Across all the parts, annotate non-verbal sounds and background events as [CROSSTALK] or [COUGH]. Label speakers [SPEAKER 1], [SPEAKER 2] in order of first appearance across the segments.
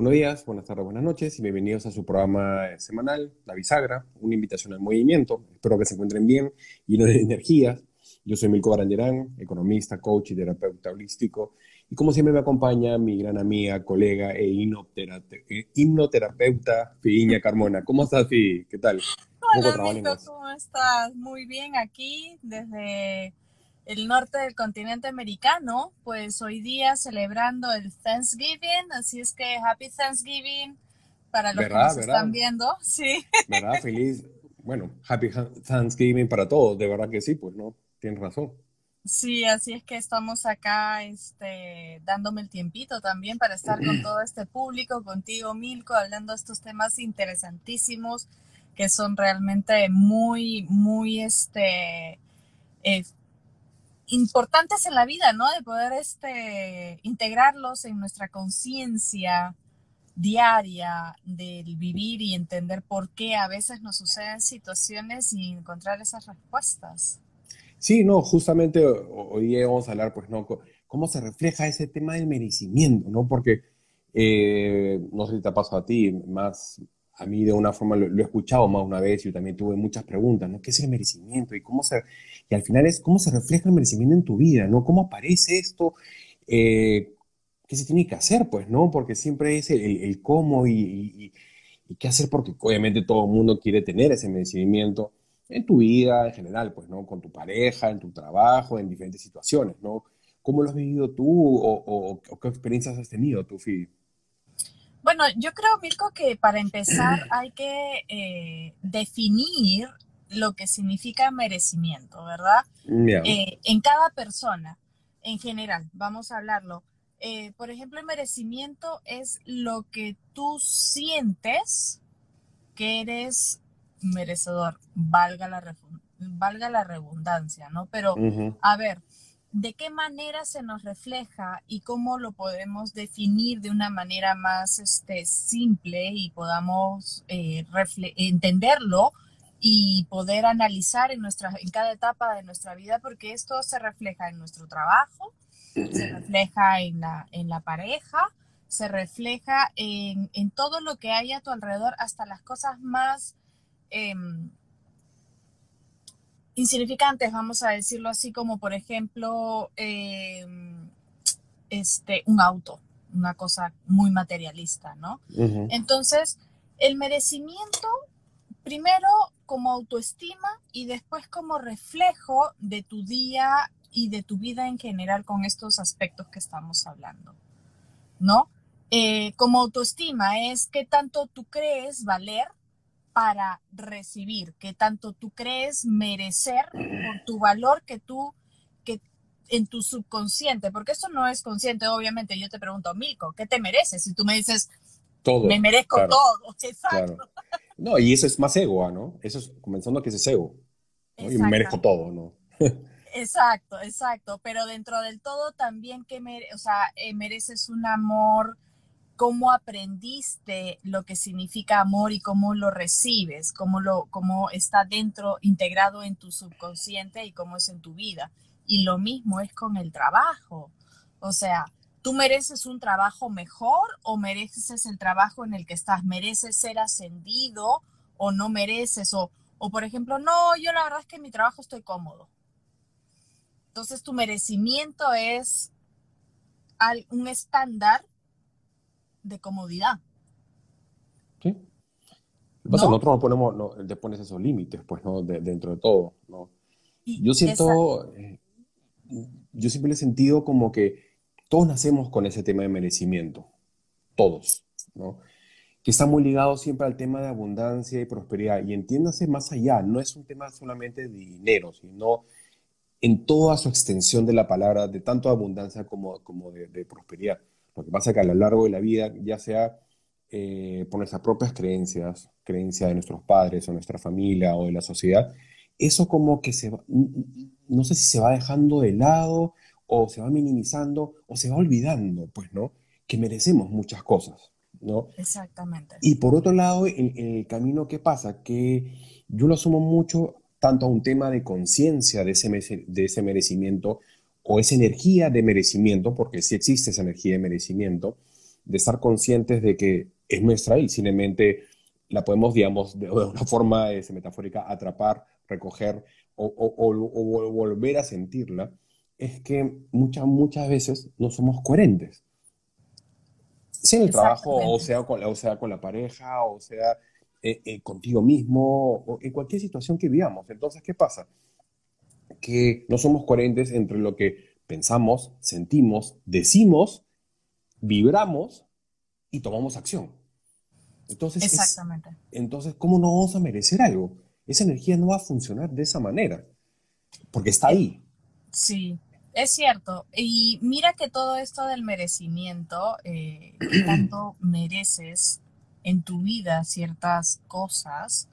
[SPEAKER 1] Buenos días, buenas tardes, buenas noches y bienvenidos a su programa semanal, La Bisagra, una invitación al movimiento. Espero que se encuentren bien, llenos de energías. Yo soy Milko Baranderán, economista, coach y terapeuta holístico. Y como siempre me acompaña mi gran amiga, colega e hipnoterapeuta, Fiiña Carmona. ¿Cómo estás, Fi? ¿Qué tal?
[SPEAKER 2] Hola, Milko, ¿cómo estás? Muy bien aquí, desde el norte del continente americano, pues hoy día celebrando el Thanksgiving, así es que Happy Thanksgiving para los que nos están viendo, [LAUGHS] sí.
[SPEAKER 1] ¿Verdad? Feliz, bueno, Happy Thanksgiving para todos, de verdad que sí, pues no, tienes razón.
[SPEAKER 2] Sí, así es que estamos acá este, dándome el tiempito también para estar con [CLEARS THROAT] todo este público, contigo, Milko, hablando de estos temas interesantísimos que son realmente muy, muy, este, eh, importantes en la vida, ¿no? De poder este, integrarlos en nuestra conciencia diaria del vivir y entender por qué a veces nos suceden situaciones y encontrar esas respuestas.
[SPEAKER 1] Sí, no, justamente hoy vamos a hablar, pues, ¿no? Cómo se refleja ese tema del merecimiento, ¿no? Porque, eh, no sé si te ha pasado a ti, más, a mí de una forma lo, he escuchado más una vez, yo también tuve muchas preguntas, ¿no? ¿Qué es el merecimiento? Y cómo se, y al final es cómo se refleja el merecimiento en tu vida, ¿no? ¿Cómo aparece esto? Eh, ¿Qué se tiene que hacer, pues, no? Porque siempre es el, cómo y, qué hacer, porque obviamente todo el mundo quiere tener ese merecimiento en tu vida en general, pues, ¿no? Con tu pareja, en tu trabajo, en diferentes situaciones, ¿no? ¿Cómo lo has vivido tú o, qué experiencias has tenido tú, Fi?
[SPEAKER 2] Bueno, yo creo, Mirko, que para empezar hay que eh, definir lo que significa merecimiento, ¿verdad? Eh, en cada persona, en general, vamos a hablarlo. Eh, por ejemplo, el merecimiento es lo que tú sientes que eres merecedor, valga la, valga la redundancia, ¿no? Pero, a ver, de qué manera se nos refleja y cómo lo podemos definir de una manera más este, simple y podamos eh, entenderlo y poder analizar en, nuestra, en cada etapa de nuestra vida, porque esto se refleja en nuestro trabajo, se refleja en la, en la pareja, se refleja en, en todo lo que hay a tu alrededor, hasta las cosas más... Em, insignificantes, vamos a decirlo así, como por ejemplo em, este, un auto, una cosa muy materialista, ¿no? Entonces, el merecimiento, primero como autoestima y después como reflejo de tu día y de tu vida en general con estos aspectos que estamos hablando, ¿no? Eh, como autoestima es qué tanto tú crees valer para recibir, que tanto tú crees merecer por tu valor que tú, que en tu subconsciente, porque eso no es consciente, obviamente. Yo te pregunto, Milko, ¿qué te mereces? Y tú me dices, todo. Me merezco todo, [LAUGHS] exacto.
[SPEAKER 1] No, y eso es más ego, ¿no? Eso es comenzando que es ego. Y me merezco todo, ¿no? [LAUGHS]
[SPEAKER 2] exacto, exacto. Pero dentro del todo también que o sea, eh, mereces un amor cómo aprendiste lo que significa amor y cómo lo recibes, cómo, lo, cómo está dentro, integrado en tu subconsciente y cómo es en tu vida. Y lo mismo es con el trabajo. O sea, ¿tú mereces un trabajo mejor o mereces el trabajo en el que estás? ¿Mereces ser ascendido o no mereces? O, o por ejemplo, no, yo la verdad es que en mi trabajo estoy cómodo. Entonces tu merecimiento es un estándar de comodidad.
[SPEAKER 1] Sí. nosotros no ponemos, no, te pones esos límites, pues, ¿no? dentro de todo, ¿no? yo siento, eh, yo siempre he sentido como que todos nacemos con ese tema de merecimiento, todos, ¿no? Que está muy ligado siempre al tema de abundancia y prosperidad. Y entiéndase más allá, no es un tema solamente de dinero, sino en toda su extensión de la palabra, de tanto abundancia como, como de prosperidad. Lo que pasa es que a lo largo de la vida, ya sea eh, por nuestras propias creencias, creencias de nuestros padres o nuestra familia o de la sociedad, eso como que se va, no sé si se va dejando de lado o se va minimizando o se va olvidando, pues, ¿no? Que merecemos muchas cosas, ¿no?
[SPEAKER 2] Exactamente.
[SPEAKER 1] Y por otro lado, en, el camino, ¿qué pasa? Que yo lo asumo mucho tanto a un tema de conciencia de ese, de ese merecimiento o esa energía de merecimiento, porque sí existe esa energía de merecimiento, de estar conscientes de que es nuestra y simplemente la podemos, digamos, de, una forma este, metafórica atrapar, recoger o, volver a sentirla, es que muchas, muchas veces no somos coherentes. Sea en el trabajo, o sea, con, o sea con la pareja, o sea eh, eh, contigo mismo, o en cualquier situación que vivamos. Entonces, ¿qué pasa? Que no somos coherentes entre lo que pensamos, sentimos, decimos, vibramos y tomamos acción. Entonces,
[SPEAKER 2] Exactamente.
[SPEAKER 1] entonces, ¿cómo no vamos a merecer algo? Esa energía no va a funcionar de esa manera, porque está ahí.
[SPEAKER 2] Sí, es cierto. Y mira que todo esto del merecimiento, eh, tanto mereces en tu vida ciertas cosas,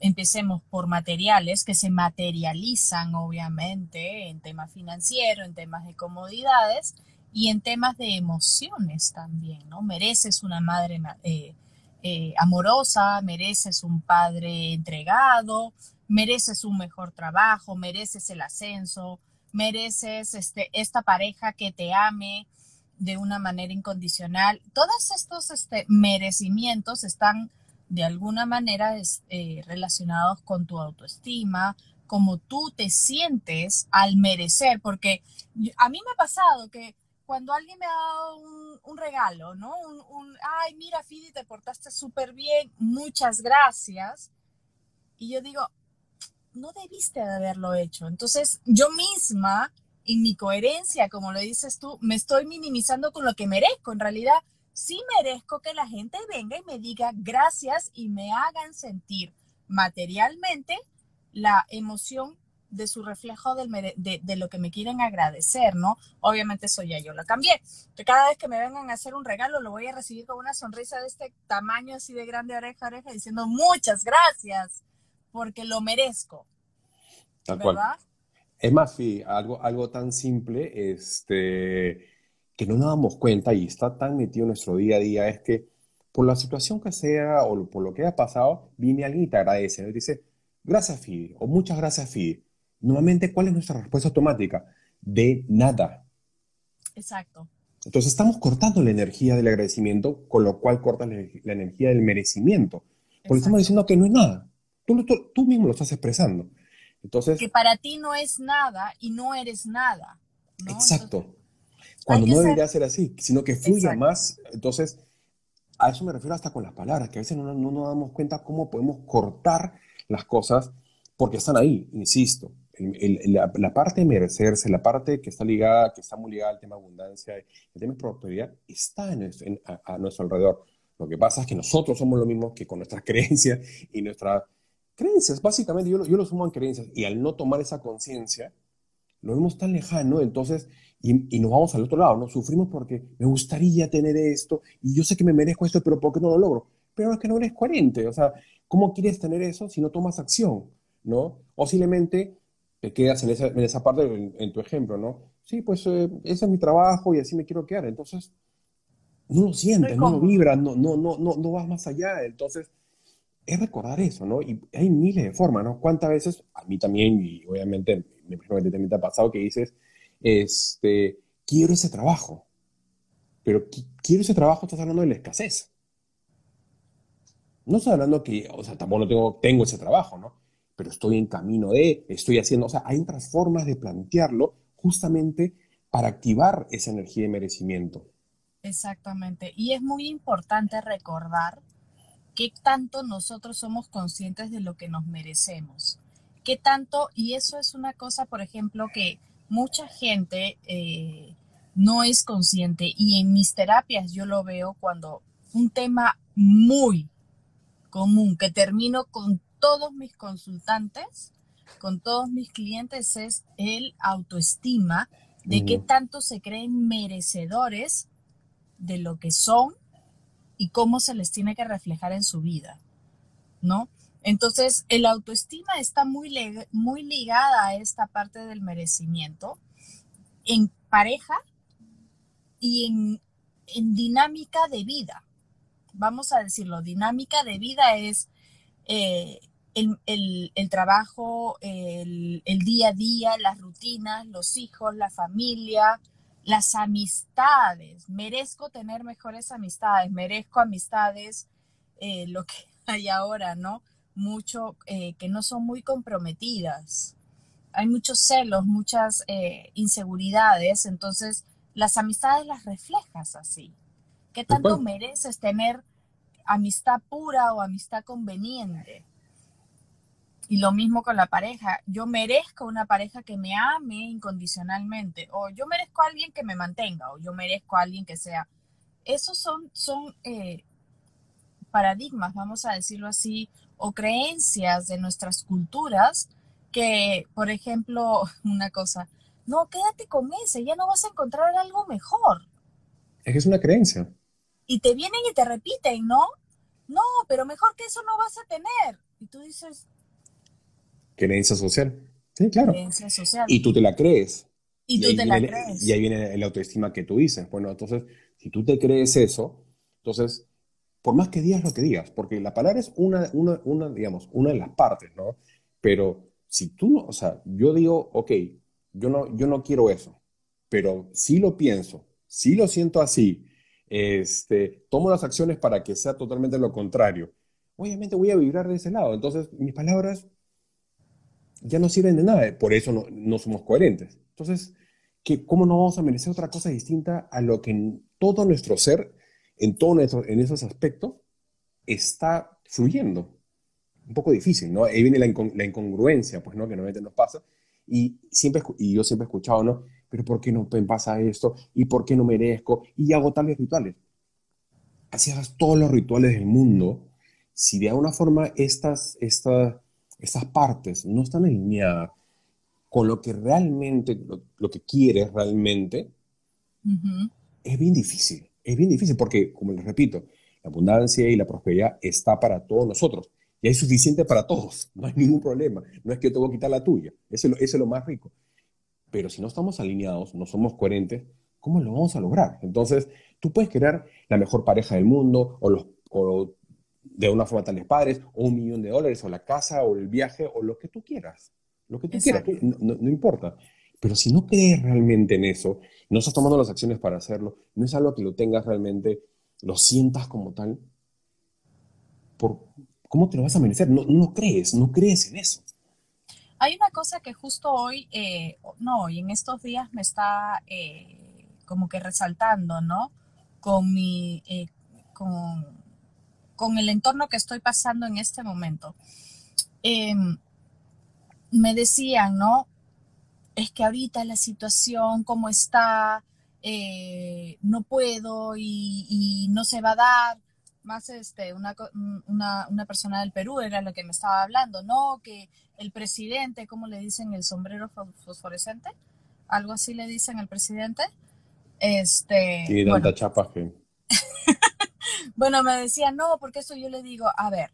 [SPEAKER 2] empecemos por materiales que se materializan obviamente en temas financieros, en temas de comodidades y en temas de emociones también, ¿no? Mereces una madre eh, eh, amorosa, mereces un padre entregado, mereces un mejor trabajo, mereces el ascenso, mereces este, esta pareja que te ame de una manera incondicional. Todos estos este, merecimientos están de alguna manera eh, relacionados con tu autoestima, como tú te sientes al merecer, porque a mí me ha pasado que cuando alguien me ha dado un, regalo, ¿no? Un, ay, mira, Fidi, te portaste súper bien, muchas gracias. Y yo digo, no debiste de haberlo hecho. Entonces, yo misma, en mi coherencia, como lo dices tú, me estoy minimizando con lo que merezco. En realidad, sí merezco que la gente venga y me diga gracias y me hagan sentir materialmente la emoción de su reflejo de, lo que me quieren agradecer, ¿no? Obviamente eso ya yo lo cambié. Que cada vez que me vengan a hacer un regalo lo voy a recibir con una sonrisa de este tamaño, así de grande oreja a oreja, diciendo muchas gracias, porque lo merezco.
[SPEAKER 1] Tal cual. Es más, sí, algo, algo tan simple, este, que no nos damos cuenta y está tan metido en nuestro día a día, es que por la situación que sea o por lo que haya pasado, viene alguien y te agradece, ¿no? Y dice, gracias, Fi, o muchas gracias, Fi. Nuevamente, ¿cuál es nuestra respuesta automática? De nada.
[SPEAKER 2] Exacto.
[SPEAKER 1] Entonces estamos cortando la energía del agradecimiento, con lo cual cortas la, energía del merecimiento. Porque estamos diciendo que no es nada. Tú, tú, mismo lo estás expresando. Entonces,
[SPEAKER 2] que para ti no es nada y no eres nada.
[SPEAKER 1] Exacto. Cuando no debería ser así, sino que fluya más. Entonces, a eso me refiero hasta con las palabras, que a veces no, no nos damos cuenta cómo podemos cortar las cosas porque están ahí, insisto la, parte de merecerse, la parte que está ligada, que está muy ligada al tema abundancia, el tema de prosperidad, está a, nuestro alrededor. Lo que pasa es que nosotros somos lo mismo que con nuestras [LAUGHS] creencias y nuestras creencias. Básicamente, yo, yo lo sumo en creencias y al no tomar esa conciencia, lo vemos tan lejano, entonces, y, y, nos vamos al otro lado, ¿no? Sufrimos porque me gustaría tener esto y yo sé que me merezco esto, pero ¿por qué no lo logro? Pero es que no eres coherente, o sea, ¿cómo quieres tener eso si no tomas acción, ¿no? O simplemente te quedas en esa, en esa parte, en, tu ejemplo, ¿no? Sí, pues eh, ese es mi trabajo y así me quiero quedar. Entonces, no lo sientes, no lo vibras, no, no, no, no, no vas más allá. Entonces, es recordar eso, ¿no? Y hay miles de formas, ¿no? ¿Cuántas veces, a mí también, y obviamente me imagino que también te ha pasado, que dices, este, quiero ese trabajo, pero quiero ese trabajo, estás hablando de la escasez. No estás hablando que, o sea, tampoco tengo ese trabajo, ¿no? pero estoy en camino de, estoy haciendo, o sea, hay otras formas de plantearlo justamente para activar esa energía de merecimiento.
[SPEAKER 2] Exactamente. Y es muy importante recordar qué tanto nosotros somos conscientes de lo que nos merecemos. Qué tanto, y eso es una cosa, por ejemplo, que mucha gente eh, no es consciente. Y en mis terapias yo lo veo cuando un tema muy común que termino con todos mis consultantes, con todos mis clientes, es el autoestima de qué tanto se creen merecedores de lo que son y cómo se les tiene que reflejar en su vida, ¿no? Entonces, el autoestima está muy, ligada a esta parte del merecimiento en pareja y en, en dinámica de vida. Vamos a decirlo, dinámica de vida es eh, el, trabajo, el, día a día, las rutinas, los hijos, la familia, las amistades, merezco tener mejores amistades, merezco amistades, eh, lo que [LAUGHS] hay ahora, ¿no? Mucho eh, que no son muy comprometidas. Hay muchos celos, muchas eh, inseguridades, entonces las amistades las reflejas así. ¿Qué tanto mereces tener amistad pura o amistad conveniente? Y lo mismo con la pareja. Yo merezco una pareja que me ame incondicionalmente. O yo merezco a alguien que me mantenga. O yo merezco a alguien que sea. Esos son, son eh, paradigmas, vamos a decirlo así, o creencias de nuestras culturas que, por ejemplo, [LAUGHS] una cosa, no, quédate con ese, ya no vas a encontrar algo mejor.
[SPEAKER 1] Es que es una creencia.
[SPEAKER 2] Y te vienen y te repiten, ¿no? No, pero mejor que eso no vas a tener. Y tú dices,
[SPEAKER 1] Creencia social. Sí, claro.
[SPEAKER 2] Creencia social.
[SPEAKER 1] Y tú te la crees.
[SPEAKER 2] Y, tú te la crees.
[SPEAKER 1] Y ahí viene la autoestima que tú dices. Bueno, entonces, si tú te crees eso, entonces, por más que digas lo que digas, porque la palabra es una, una, una digamos, una de las partes, ¿no? Pero si tú no, o sea, yo digo, ok, yo no, yo no quiero eso, pero sí lo pienso, sí lo siento así, este, tomo las acciones para que sea totalmente lo contrario, obviamente voy a vibrar de ese lado. Entonces, mis palabras ya no sirven de nada, por eso no, somos coherentes. Entonces, ¿qué, ¿cómo no vamos a merecer otra cosa distinta a lo que en todo nuestro ser, en todos en esos aspectos, está fluyendo? Un poco difícil, ¿no? Ahí viene la, incongruencia, pues, ¿no? Que normalmente nos pasa. Y, siempre, y yo siempre he escuchado, ¿no? Pero ¿por qué no pasa esto? ¿Y por qué no merezco? Y hago tales rituales. Así hagas todos los rituales del mundo. Si de alguna forma estas, estas esas partes no están alineadas con lo que realmente, lo, que quieres realmente, es bien difícil. Es bien difícil porque, como les repito, la abundancia y la prosperidad está para todos nosotros. Y hay suficiente para todos. No hay ningún problema. No es que te voy a quitar la tuya. Eso, es lo más rico. Pero si no estamos alineados, no somos coherentes, ¿cómo lo vamos a lograr? Entonces, tú puedes crear la mejor pareja del mundo o, los, o de una forma tales padres, o un millón de dólares, o la casa, o el viaje, o lo que tú quieras. Lo que tú quieras, no, importa. Pero si no crees realmente en eso, no estás tomando las acciones para hacerlo, no es algo que lo tengas realmente, lo sientas como tal, por, ¿cómo te lo vas a merecer? No, no crees, no crees en eso.
[SPEAKER 2] Hay una cosa que justo hoy, eh, no, hoy en estos días me está eh, como que resaltando, ¿no? Con mi, eh, con, con el entorno que estoy pasando en este momento. Em, me decían, ¿no? Es que ahorita la situación, como está, eh, no puedo y, no se va a dar. Más este, una, una, persona del Perú era la que me estaba hablando, ¿no? Que el presidente, ¿cómo le dicen el sombrero fosforescente? Algo así le dicen al presidente. Este,
[SPEAKER 1] sí, tanta chapa [LAUGHS]
[SPEAKER 2] bueno, me decía, no, porque eso yo le digo, a ver,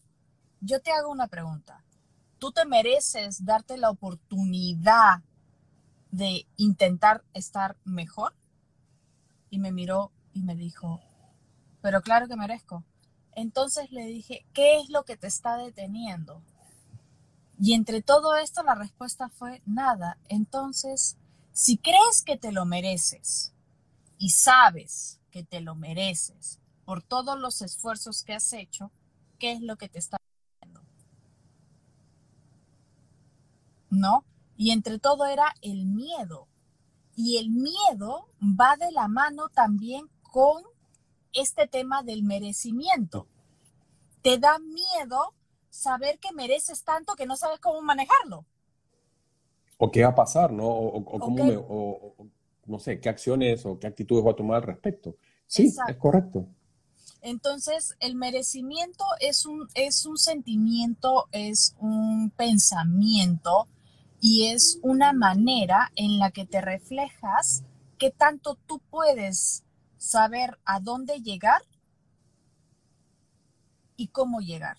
[SPEAKER 2] yo te hago una pregunta. ¿Tú te mereces darte la oportunidad de intentar estar mejor? Y me miró y me dijo, pero claro que merezco. Entonces le dije, ¿qué es lo que te está deteniendo? Y entre todo esto la respuesta fue nada. Entonces, si crees que te lo mereces y sabes que te lo mereces por todos los esfuerzos que has hecho, ¿qué es lo que te está haciendo? ¿No? Y entre todo era el miedo. Y el miedo va de la mano también con este tema del merecimiento. Te da miedo saber que mereces tanto que no sabes cómo manejarlo.
[SPEAKER 1] O qué va a pasar, ¿no? O, cómo me, no sé, qué acciones o qué actitudes voy a tomar al respecto. Sí, es correcto.
[SPEAKER 2] Entonces, el merecimiento es un, es un sentimiento, es un pensamiento y es una manera en la que te reflejas qué tanto tú puedes saber a dónde llegar y cómo llegar.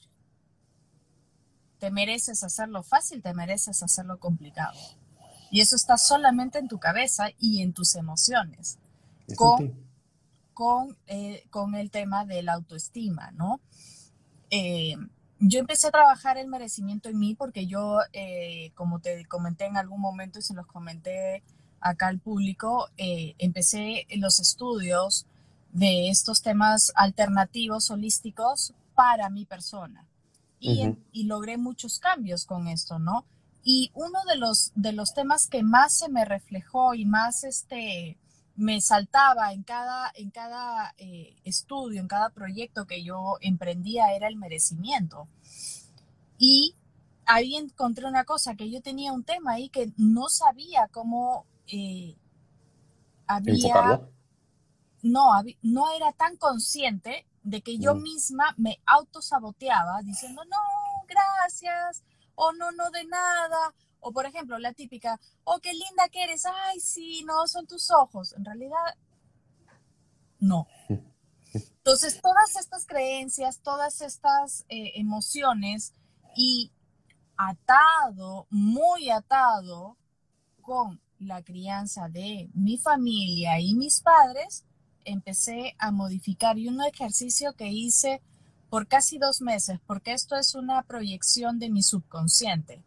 [SPEAKER 2] Te mereces hacerlo fácil, te mereces hacerlo complicado. Y eso está solamente en tu cabeza y en tus emociones. Con con, eh, con el tema de la autoestima, ¿no? Eh, yo empecé a trabajar el merecimiento en mí porque yo, eh, como te comenté en algún momento y se los comenté acá al público, eh, empecé los estudios de estos temas alternativos, holísticos, para mi persona. Y, y, logré muchos cambios con esto, ¿no? Y uno de los, de los temas que más se me reflejó y más este, me saltaba en cada, en cada eh, estudio, en cada proyecto que yo emprendía era el merecimiento. Y ahí encontré una cosa, que yo tenía un tema ahí que no sabía cómo eh, había... No, no era tan consciente de que yo mm. misma me autosaboteaba diciendo, no, gracias, o no, no de nada, o por ejemplo, la típica, oh, qué linda que eres, ay, sí, no, son tus ojos. En realidad, no. Entonces, todas estas creencias, todas estas eh, emociones y atado, muy atado con la crianza de mi familia y mis padres, empecé a modificar. Y un ejercicio que hice por casi dos meses, porque esto es una proyección de mi subconsciente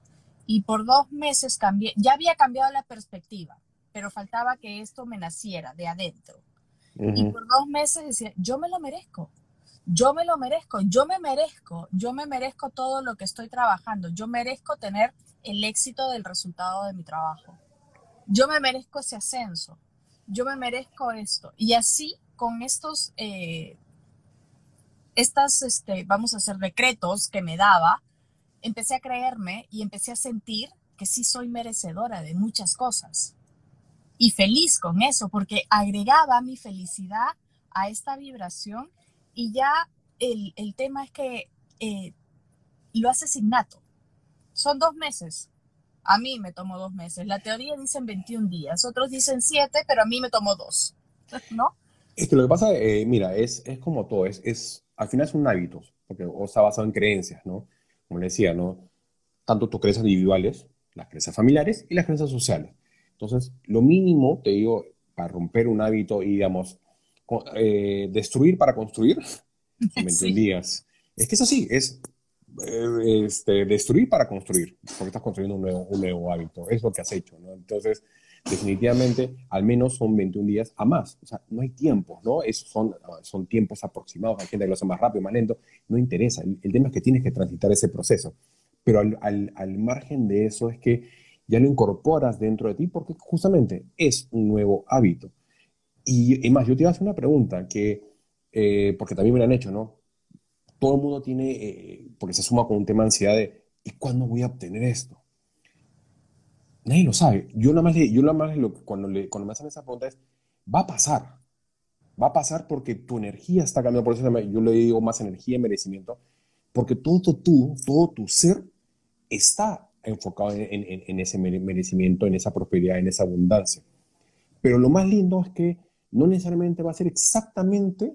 [SPEAKER 2] y por dos meses cambié, ya había cambiado la perspectiva, pero faltaba que esto me naciera de adentro. Y por dos meses decía, yo me lo merezco, yo me lo merezco, yo me merezco, yo me merezco todo lo que estoy trabajando, yo merezco tener el éxito del resultado de mi trabajo, yo me merezco ese ascenso, yo me merezco esto. Y así con estos, eh, estas, este, vamos a hacer decretos que me daba, empecé a creerme y empecé a sentir que sí soy merecedora de muchas cosas. Y feliz con eso, porque agregaba mi felicidad a esta vibración y ya el, tema es que eh, lo haces innato. Son dos meses. A mí me tomó dos meses. La teoría dicen 21 días, otros dicen 7, pero a mí me tomó dos. [LAUGHS] ¿No?
[SPEAKER 1] Es que lo que pasa, eh, mira, es, es como todo, es, es, al final son hábitos, porque o está basado en creencias, ¿no? Como le decía, ¿no? Tanto tus creencias individuales, las creencias familiares y las creencias sociales. Entonces, lo mínimo, te digo, para romper un hábito y, digamos, eh, destruir para construir, [LAUGHS] me entendías. Es que es así, es eh, este, destruir para construir, porque estás construyendo un nuevo, un nuevo hábito, es lo que has hecho, ¿no? Entonces, definitivamente, al menos son 21 días a más. O sea, no hay tiempo, ¿no? son, son tiempos aproximados. Hay gente que lo hace más rápido, más lento. No interesa. El, tema es que tienes que transitar ese proceso. Pero al, al, margen de eso es que ya lo incorporas dentro de ti porque justamente es un nuevo hábito. Y, más, yo te iba a hacer una pregunta que, eh, porque también me la han hecho, ¿no? Todo el mundo tiene, eh, porque se suma con un tema de ansiedad de, ¿y cuándo voy a obtener esto? Nadie lo sabe. Yo nada más, yo nada más cuando, le, cuando me hacen esa pregunta es, va a pasar. Va a pasar porque tu energía está cambiando. Por eso yo le digo más energía y merecimiento. Porque todo tú, todo tu ser está enfocado en, ese merecimiento, en esa prosperidad, en esa abundancia. Pero lo más lindo es que no necesariamente va a ser exactamente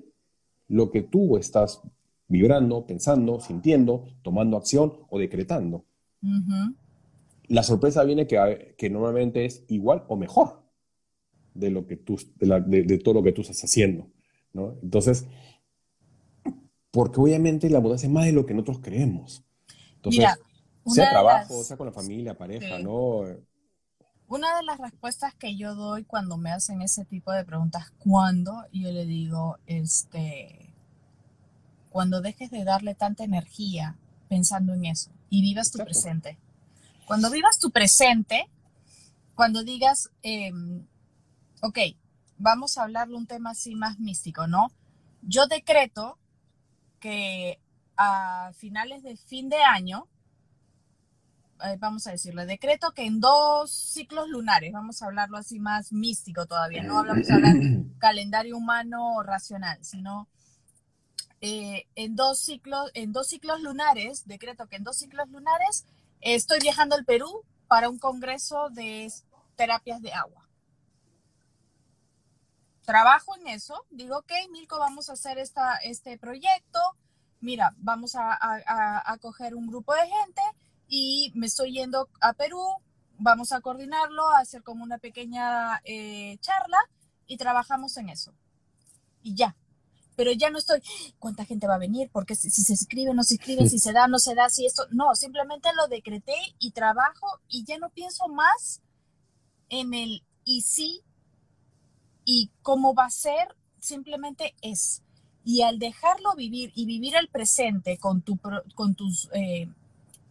[SPEAKER 1] lo que tú estás vibrando, pensando, sintiendo, tomando acción o decretando la sorpresa viene que, que normalmente es igual o mejor de, lo que tú, de, todo lo que tú estás haciendo. ¿no? Entonces, porque obviamente la abundancia es más de lo que nosotros creemos. Entonces, sea trabajo, sea con la familia, pareja, ¿no?
[SPEAKER 2] Una de las respuestas que yo doy cuando me hacen ese tipo de preguntas, ¿cuándo? Yo le digo, este, cuando dejes de darle tanta energía pensando en eso y vivas tu presente. Cuando vivas tu presente, cuando digas, em, ok, vamos a hablar de un tema así más místico, ¿no? Yo decreto que a finales de fin de año, eh, vamos a decirle, decreto que en dos ciclos lunares, vamos a hablarlo así más místico todavía, no hablamos hablar [CLEARS THROAT] calendario humano racional, sino eh, en dos ciclos, en dos ciclos lunares, decreto que en dos ciclos lunares Estoy viajando al Perú para un congreso de terapias de agua. Trabajo en eso, digo, ok, Milko, vamos a hacer esta, este proyecto, mira, vamos a, a, coger un grupo de gente y me estoy yendo a Perú, vamos a coordinarlo, a hacer como una pequeña eh, charla y trabajamos en eso. Y ya, pero ya no estoy, ¿cuánta gente va a venir? Porque si, se escribe, no se escribe, si se da, no se da, si esto, no, simplemente lo decreté y trabajo y ya no pienso más en el y sí, y cómo va a ser, simplemente es. Y al dejarlo vivir y vivir el presente con tu, con tus, eh,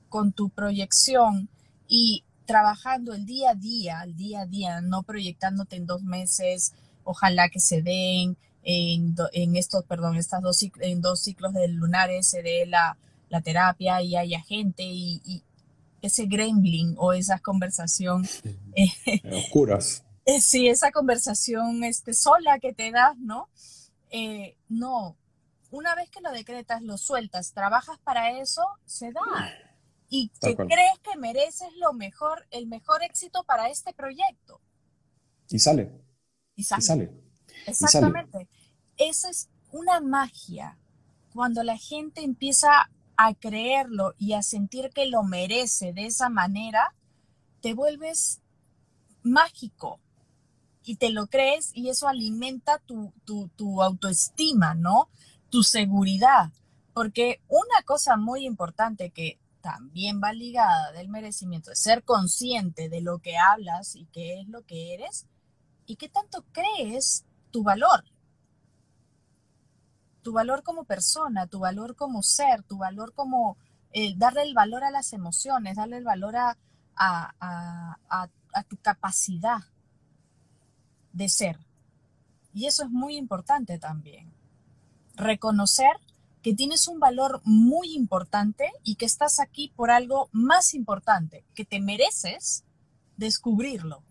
[SPEAKER 2] con tu proyección y trabajando el día a día, el día a día, no proyectándote en dos meses, ojalá que se den en, en estos, perdón, estas dos, en dos ciclos de lunares se dé la, la terapia y haya gente y, ese gremlin o esa conversación
[SPEAKER 1] eh, oscuras.
[SPEAKER 2] Eh, sí, esa conversación este, sola que te das, ¿no? Eh, no, una vez que lo decretas, lo sueltas, trabajas para eso, se da. Y que crees que mereces lo mejor, el mejor éxito para este proyecto.
[SPEAKER 1] Y sale. Y sale.
[SPEAKER 2] Exactamente. Esa es una magia. Cuando la gente empieza a creerlo y a sentir que lo merece de esa manera, te vuelves mágico y te lo crees y eso alimenta tu, tu, autoestima, ¿no? Tu seguridad. Porque una cosa muy importante que también va ligada del merecimiento es ser consciente de lo que hablas y qué es lo que eres y qué tanto crees tu valor. Tu valor como persona, tu valor como ser, tu valor como eh, darle el valor a las emociones, darle el valor a, a tu capacidad de ser. Y eso es muy importante también. Reconocer que tienes un valor muy importante y que estás aquí por algo más importante, que te mereces descubrirlo,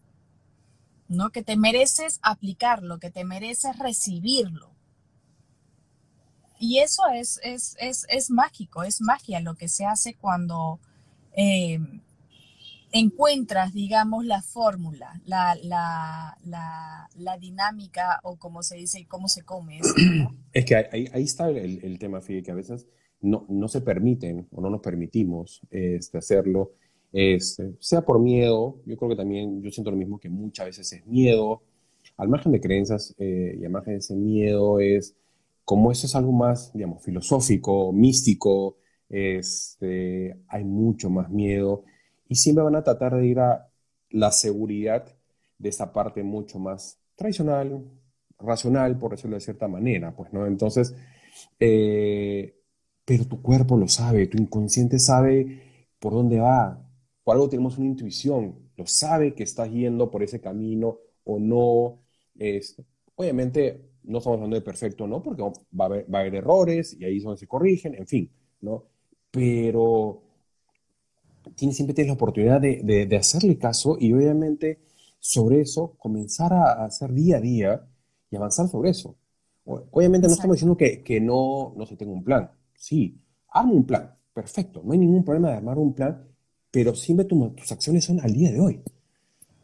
[SPEAKER 2] ¿no? Que te mereces aplicarlo, que te mereces recibirlo. Y eso es, es, es, mágico, es magia lo que se hace cuando eh, encuentras, digamos, la fórmula, la, dinámica o como se dice, cómo se come. [CLEARS THROAT]
[SPEAKER 1] Es que ahí, está el, tema, Fide, que a veces no, no, se permiten o no nos permitimos este, hacerlo, este, sea por miedo, yo creo que también yo siento lo mismo que muchas veces es miedo, al margen de creencias eh, y al margen de ese miedo es, como eso es algo más, digamos, filosófico, místico, este, hay mucho más miedo. Y siempre van a tratar de ir a la seguridad de esa parte mucho más tradicional, racional, por decirlo de cierta manera, pues, ¿no? Entonces, eh, pero tu cuerpo lo sabe, tu inconsciente sabe por dónde va, por algo tenemos una intuición, lo sabe que estás yendo por ese camino o no. Es, obviamente, no estamos hablando de perfecto, ¿no? Porque va a, haber, va a haber errores y ahí es donde se corrigen, en fin, ¿no? Pero tienes, siempre tienes la oportunidad de, de, hacerle caso y obviamente sobre eso comenzar a, hacer día a día y avanzar sobre eso. Obviamente no estamos diciendo que, que, no, no se tenga un plan. Sí, arma un plan, perfecto, no hay ningún problema de armar un plan, pero siempre tus acciones son al día de hoy.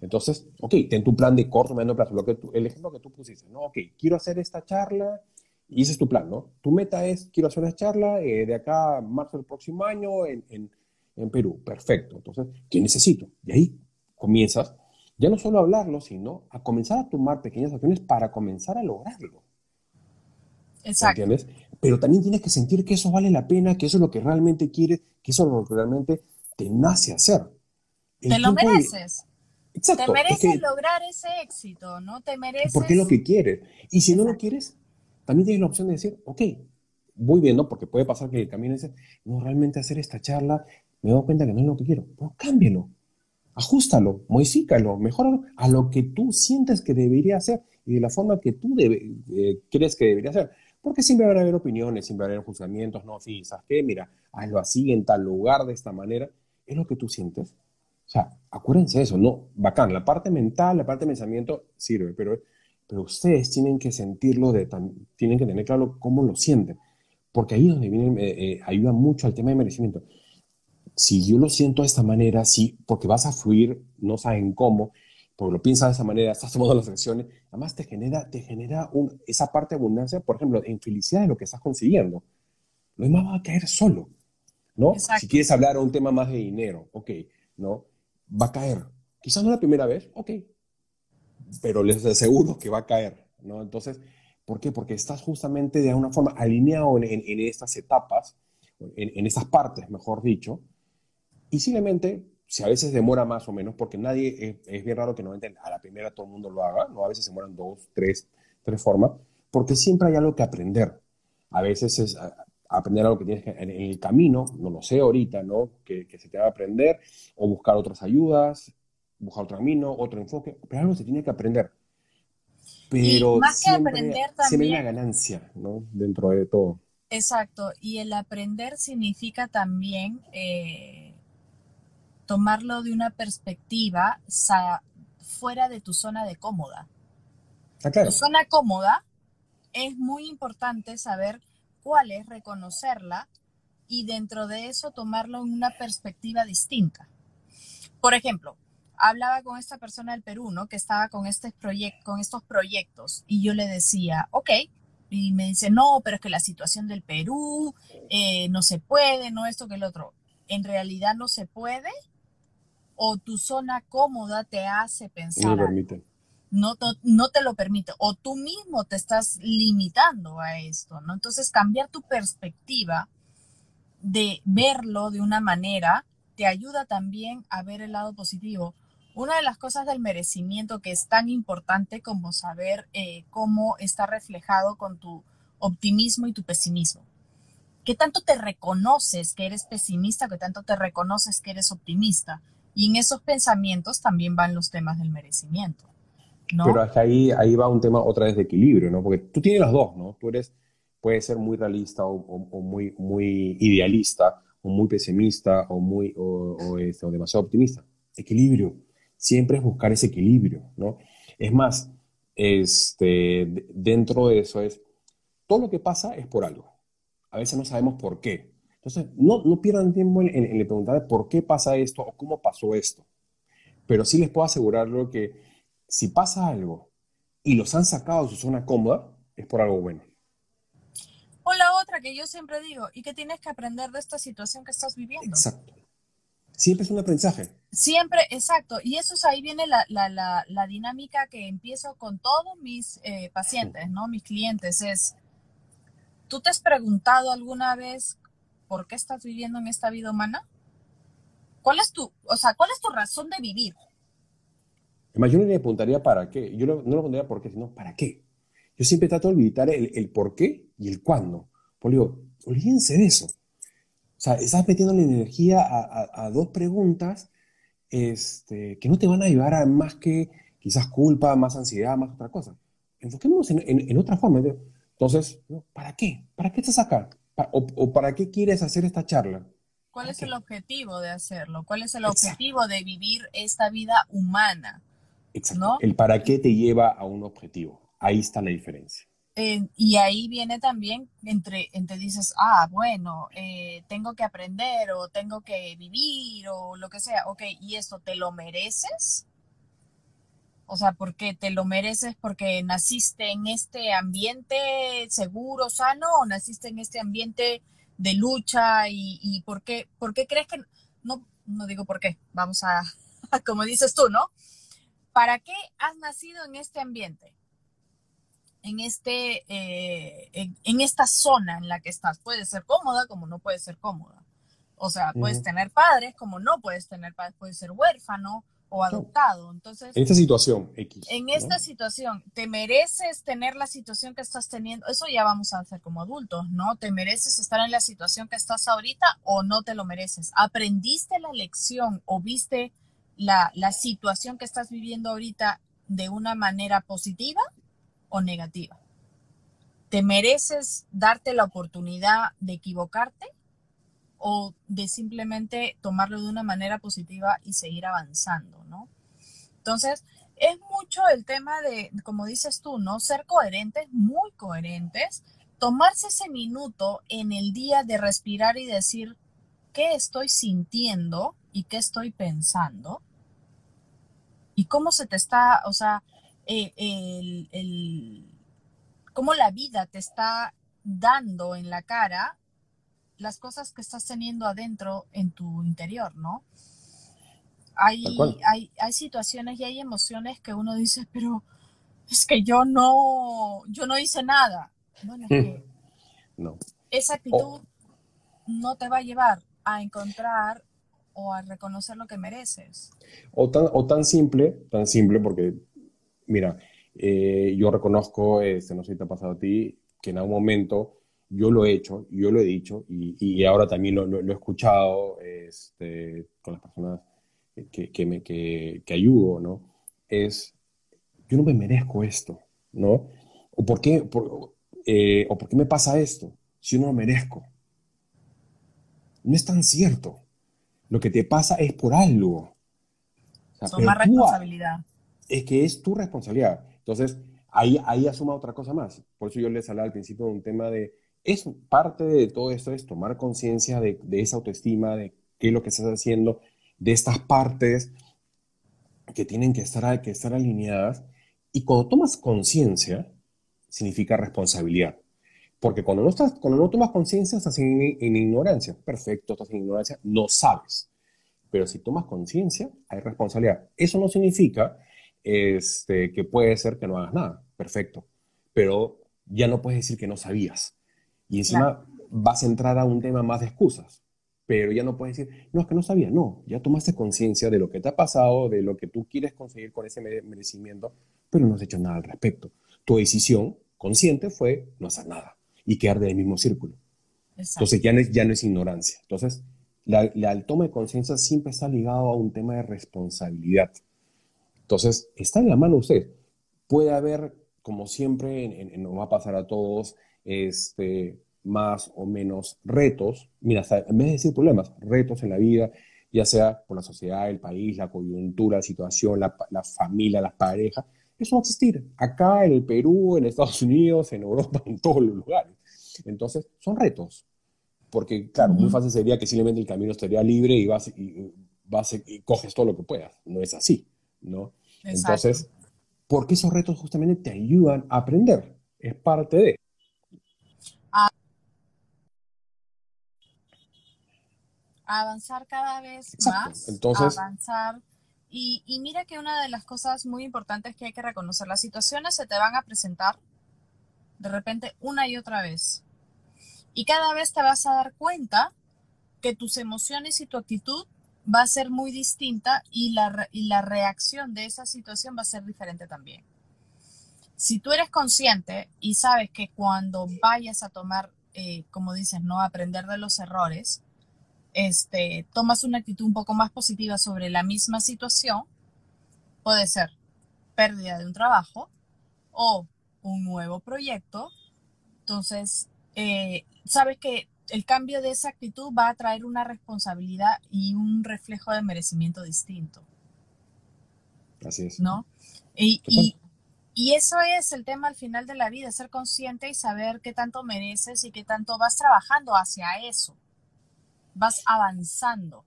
[SPEAKER 1] Entonces, ok, ten tu plan de corto, mediano plazo, lo que el ejemplo que tú pusiste, ¿no? Ok, quiero hacer esta charla y ese es tu plan, ¿no? Tu meta es, quiero hacer una charla eh, de acá a marzo del próximo año en, en en Perú. Perfecto. Entonces, ¿qué necesito? Y ahí comienzas ya no solo a hablarlo, sino a comenzar a tomar pequeñas acciones para comenzar a lograrlo.
[SPEAKER 2] Exacto.
[SPEAKER 1] ¿Entiendes? Pero también tienes que sentir que eso vale la pena, que eso es lo que realmente quieres, que eso es lo que realmente te nace hacer.
[SPEAKER 2] te lo mereces. Exacto. Te mereces lograr ese éxito, ¿no? Te mereces.
[SPEAKER 1] Porque es lo que quieres. Y si no lo quieres, también tienes la opción de decir, ok, voy viendo, porque puede pasar que el camino dice, no, realmente hacer esta charla me doy cuenta que no es lo que quiero. Pues cámbialo, ajustalo, modifícalo, mejoralo a lo que tú sientes que debería hacer y de la forma que tú eh, crees que debería ser. Porque siempre va a haber opiniones, siempre va a haber juzgamientos, no, sí, ¿sabes qué? Mira, hazlo así, en tal lugar, de esta manera. Es lo que tú sientes. O sea, acuérdense de eso, no, bacán, la parte mental, la parte de pensamiento sirve, pero, pero ustedes tienen que sentirlo, de tienen que tener claro cómo lo sienten, porque ahí es donde viene, eh, eh, ayuda mucho al tema de merecimiento si yo lo siento de esta manera, sí, porque vas a fluir, no saben cómo, porque lo piensas de esa manera, estás tomando las acciones, además te genera, te genera un, esa parte de abundancia, por ejemplo, en felicidad de lo que estás consiguiendo. Lo demás va a caer solo, ¿no? Si quieres hablar un tema más de dinero, ok, ¿no? Va a caer. Quizás no la primera vez, ok, pero les aseguro que va a caer, ¿no? Entonces, ¿por qué? Porque estás justamente de alguna forma alineado en, estas etapas, en, en estas partes, mejor dicho, y simplemente si a veces demora más o menos, porque nadie, es, bien raro que no a la primera todo el mundo lo haga, ¿no? A veces demoran dos, tres, tres formas, porque siempre hay algo que aprender. A veces es aprender algo que tienes que, en, el camino, no lo sé ahorita, ¿no? Que, se te va a aprender, o buscar otras ayudas, buscar otro camino, otro enfoque, pero algo se tiene que aprender. Pero más siempre, que aprender también... hay una ganancia, ¿no? Dentro de todo.
[SPEAKER 2] Exacto, y el aprender significa también eh, tomarlo de una perspectiva fuera de tu zona de cómoda. Ah, tu zona cómoda es muy importante saber cuál es, reconocerla y dentro de eso tomarlo en una perspectiva distinta. Por ejemplo, hablaba con esta persona del Perú, ¿no? Que estaba con, este con estos proyectos y yo le decía, ok, y me dice, no, pero es que la situación del Perú, eh, no se puede, no esto que el otro. En realidad no se puede o tu zona cómoda te hace pensar. No, permite. No, no, te lo permite. O tú mismo te estás limitando a esto, ¿no? Entonces cambiar tu perspectiva de verlo de una manera te ayuda también a ver el lado positivo una de las cosas del merecimiento que es tan importante como saber eh, cómo está reflejado con tu optimismo y tu pesimismo. ¿Qué tanto te reconoces que eres pesimista? ¿Qué tanto te reconoces que eres optimista? Y en esos pensamientos también van los temas del merecimiento.
[SPEAKER 1] Pero hasta ahí, ahí va un tema otra vez de equilibrio, ¿no? Porque tú tienes los dos, ¿no? Tú eres, puedes ser muy realista o, muy, muy idealista, o muy pesimista, o, muy, o, este, o demasiado optimista. Equilibrio siempre es buscar ese equilibrio, ¿no? Es más, este, dentro de eso es, todo lo que pasa es por algo. A veces no sabemos por qué. Entonces, no, no pierdan tiempo en, en, preguntar por qué pasa esto o cómo pasó esto. Pero sí les puedo asegurar que si pasa algo y los han sacado de su zona cómoda, es por algo bueno.
[SPEAKER 2] O la otra que yo siempre digo, ¿y qué tienes que aprender de esta situación que estás viviendo?
[SPEAKER 1] Exacto. Siempre es un aprendizaje.
[SPEAKER 2] Siempre, exacto. Y eso es ahí viene la, dinámica que empiezo con todos mis eh, pacientes, ¿no? Mis clientes. Es, ¿tú te has preguntado alguna vez por qué estás viviendo en esta vida humana? ¿Cuál es tu, o sea, cuál es tu razón de vivir?
[SPEAKER 1] Además, yo no le preguntaría para qué. Yo no, le preguntaría por qué, sino para qué. Yo siempre trato de evitar el, el por qué y el cuándo. Pues digo, olvídense de eso. O sea, estás metiendo la energía a, dos preguntas este, que no te van a llevar a más que quizás culpa, más ansiedad, más otra cosa. Enfoquémonos en, otra forma. Entonces, ¿para qué? ¿Para qué estás acá? ¿O, para qué quieres hacer esta charla?
[SPEAKER 2] ¿Cuál es el objetivo de hacerlo? ¿Cuál es el objetivo de vivir esta vida humana?
[SPEAKER 1] Exacto. El para qué te lleva a un objetivo. Ahí está la diferencia
[SPEAKER 2] y ahí viene también entre, entre dices, ah, bueno, eh, tengo que aprender o tengo que vivir o lo que sea, ok, ¿y esto te lo mereces? O sea, porque te lo mereces porque naciste en este ambiente seguro, sano, o naciste en este ambiente de lucha y, y por, qué, por qué crees que, no, no digo por qué, vamos a, [LAUGHS] como dices tú, ¿no? ¿Para qué has nacido en este ambiente? en, este, eh, en, esta zona en la que estás. Puede ser cómoda como no puede ser cómoda. O sea, puedes tener padres como no puedes tener padres, puedes ser huérfano o adoptado. Entonces,
[SPEAKER 1] en esta situación X.
[SPEAKER 2] En esta situación, ¿te mereces tener la situación que estás teniendo? Eso ya vamos a hacer como adultos, ¿no? ¿Te mereces estar en la situación que estás ahorita o no te lo mereces? ¿Aprendiste la lección o viste la, la situación que estás viviendo ahorita de una manera positiva o negativa. ¿Te mereces darte la oportunidad de equivocarte o de simplemente tomarlo de una manera positiva y seguir avanzando, ¿no? Entonces, es mucho el tema de, como dices tú, ¿no? Ser coherentes, muy coherentes, tomarse ese minuto en el día de respirar y decir, ¿qué estoy sintiendo y qué estoy pensando? Y cómo se te está, o sea, eh, el, cómo la vida te está dando en la cara las cosas que estás teniendo adentro en tu interior, ¿no? Hay, hay, hay situaciones y hay emociones que uno dice, pero es que yo no, yo no hice nada. Bueno, [LAUGHS] no. esa actitud no te va a llevar a encontrar o a reconocer lo que mereces.
[SPEAKER 1] O tan, o tan simple, tan simple, porque, mira, eh, yo reconozco, este, no sé si te ha pasado a ti, que en algún momento yo lo he hecho, yo lo he dicho, y, ahora también lo, he escuchado este, con las personas que, que, me, que, que ayudo, ¿no? Es, yo no me merezco esto, ¿no? ¿O por qué, por, eh, ¿o por qué me pasa esto si yo no lo merezco? No es tan cierto. Lo que te pasa es por algo.
[SPEAKER 2] O Toma responsabilidad.
[SPEAKER 1] Es que es tu responsabilidad. Entonces, ahí, ahí asuma otra cosa más. Por eso yo les hablaba al principio de un tema de, es parte de todo esto, es tomar conciencia de, de, esa autoestima, de qué es lo que estás haciendo, de estas partes que tienen que estar, que estar alineadas. Y cuando tomas conciencia, significa responsabilidad. Porque cuando no, estás, cuando no tomas conciencia, estás en, ignorancia. Perfecto, estás en ignorancia, no sabes. Pero si tomas conciencia, hay responsabilidad. Eso no significa este, que puede ser que no hagas nada. Perfecto. Pero ya no puedes decir que no sabías. Y encima vas a entrar a un tema más de excusas. Pero ya no puedes decir, no, es que no sabía. No, ya tomaste conciencia de lo que te ha pasado, de lo que tú quieres conseguir con ese merecimiento, pero no has hecho nada al respecto. Tu decisión consciente fue no hacer nada y quedar del mismo círculo. Entonces ya no, es, ya no es ignorancia. Entonces, la, la, toma de conciencia siempre está ligado a un tema de responsabilidad. Entonces, está en la mano de usted. Puede haber, como siempre nos va a pasar a todos, este, más o menos retos. Mira, en vez de decir problemas, retos en la vida, ya sea por la sociedad, el país, la coyuntura, la situación, la, la familia, las parejas. Eso va a existir acá en el Perú, en Estados Unidos, en Europa, en todos los lugares. Entonces, son retos. Porque, claro, muy fácil sería que simplemente el camino estaría libre y vas, y, vas y coges todo lo que puedas. No es así, ¿no? Entonces, porque esos retos justamente te ayudan a aprender. Es parte de.
[SPEAKER 2] A avanzar cada vez más. Entonces, avanzar y, mira que una de las cosas muy importantes que hay que reconocer, las situaciones se te van a presentar de repente una y otra vez. Y cada vez te vas a dar cuenta que tus emociones y tu actitud va a ser muy distinta y la, y la reacción de esa situación va a ser diferente también. Si tú eres consciente y sabes que cuando vayas a tomar, eh, como dices, no aprender de los errores, este, tomas una actitud un poco más positiva sobre la misma situación, puede ser pérdida de un trabajo o un nuevo proyecto. Entonces, eh, sabes que el cambio de esa actitud va a traer una responsabilidad y un reflejo de merecimiento distinto.
[SPEAKER 1] Así es.
[SPEAKER 2] ¿No? Y, y, eso es el tema al final de la vida, ser consciente y saber qué tanto mereces y qué tanto vas trabajando hacia eso vas avanzando.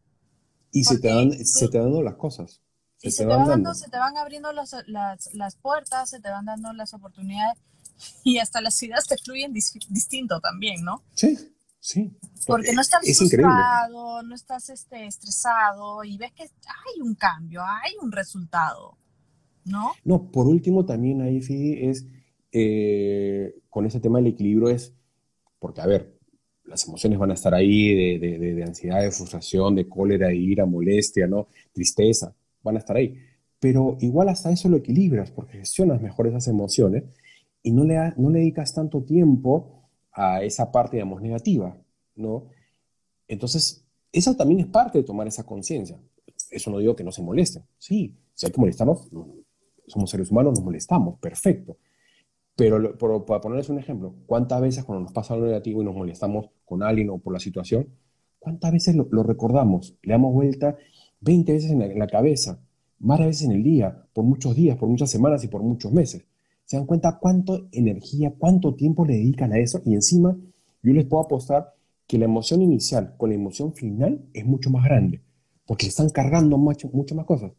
[SPEAKER 1] Y se te, dan, se te dando las cosas.
[SPEAKER 2] Se, te, van dando, se te van abriendo las, las, puertas, se te van dando las oportunidades [LAUGHS] y hasta las ideas te fluyen distinto también, ¿no?
[SPEAKER 1] Sí, sí.
[SPEAKER 2] Porque no estás frustrado, no estás este, estresado y ves que hay un cambio, hay un resultado, ¿no?
[SPEAKER 1] No, por último también ahí, Fidi, es eh, con ese tema del equilibrio es, porque a ver, las emociones van a estar ahí de, de, ansiedad, de frustración, de cólera, de ira, molestia, ¿no? Tristeza, van a estar ahí. Pero igual hasta eso lo equilibras porque gestionas mejor esas emociones y no le, no le dedicas tanto tiempo a esa parte, digamos, negativa, ¿no? Entonces, eso también es parte de tomar esa conciencia. Eso no digo que no se molesten. Sí, si hay que molestarnos, somos seres humanos, nos molestamos, perfecto. Pero, para ponerles un ejemplo, ¿cuántas veces cuando nos pasa algo negativo y nos molestamos con alguien o por la situación, cuántas veces lo, recordamos? Le damos vuelta 20 veces en la, cabeza, varias veces en el día, por muchos días, por muchas semanas y por muchos meses. ¿Se dan cuenta cuánto energía, cuánto tiempo le dedican a eso? Y encima, yo les puedo apostar que la emoción inicial con la emoción final es mucho más grande, porque están cargando mucho, mucho más cosas.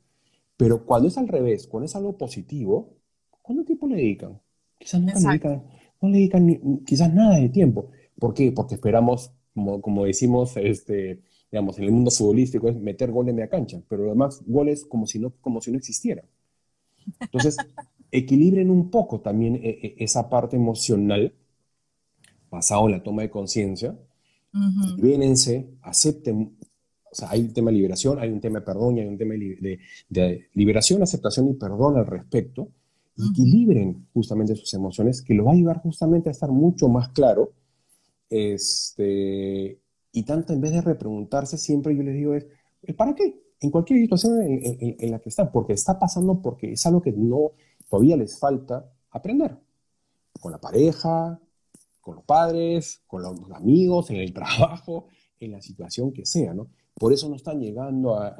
[SPEAKER 1] Pero cuando es al revés, cuando es algo positivo, ¿cuánto tiempo le dedican? Quizás no le dedican, quizás nada de tiempo. ¿Por qué? Porque esperamos, como, como decimos, este, digamos, en el mundo futbolístico, es meter gol en media cancha, pero además goles como si no, como si no existieran. Entonces, [LAUGHS] equilibren un poco también eh, eh, esa parte emocional basado en la toma de conciencia, uh acepten O sea, hay un tema de liberación, hay un tema de perdón y hay un tema de, liberación, aceptación y perdón al respecto, y equilibren justamente sus emociones, que lo va a ayudar justamente a estar mucho más claro. Este, y tanto en vez de repreguntarse, siempre yo les digo es, ¿para qué? En cualquier situación en, la que están, porque está pasando porque es algo que no, todavía les falta aprender. Con la pareja, con los padres, con los amigos, en el [LAUGHS] trabajo, en la situación que sea, ¿no? Por eso no están llegando a,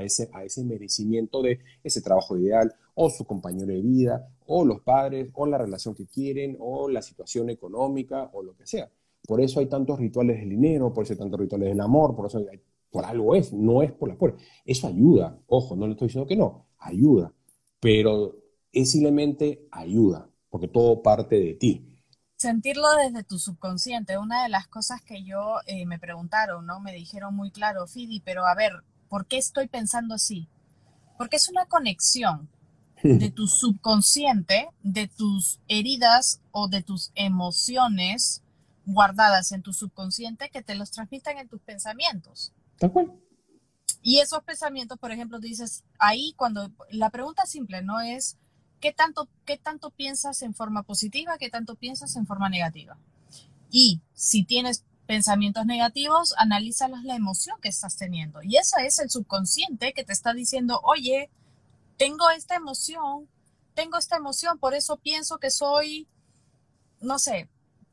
[SPEAKER 1] ese, a ese merecimiento de ese trabajo ideal, o su compañero de vida, o los padres, o la relación que quieren, o la situación económica, o lo que sea. Por eso hay tantos rituales del dinero, por eso hay tantos rituales del amor, por eso por algo es, no es por la fuerza. Eso ayuda, ojo, no le estoy diciendo que no, ayuda, pero es simplemente ayuda, porque todo parte de ti
[SPEAKER 2] sentirlo desde tu subconsciente. Una de las cosas que yo eh, me preguntaron, ¿no? Me dijeron muy claro, Fidi, pero a ver, ¿por qué estoy pensando así? Porque es una conexión de tu subconsciente, de tus heridas o de tus emociones guardadas en tu subconsciente que te los transmitan en tus pensamientos.
[SPEAKER 1] Tal cual.
[SPEAKER 2] Y esos pensamientos, por ejemplo, dices, ahí cuando la pregunta simple no es, ¿Qué tanto, qué tanto piensas en forma positiva? ¿Qué tanto piensas en forma negativa? Y si tienes pensamientos negativos, analízalos la emoción que estás teniendo. Y esa es el subconsciente que te está diciendo, oye, tengo esta emoción, tengo esta emoción, por eso pienso que soy, no sé,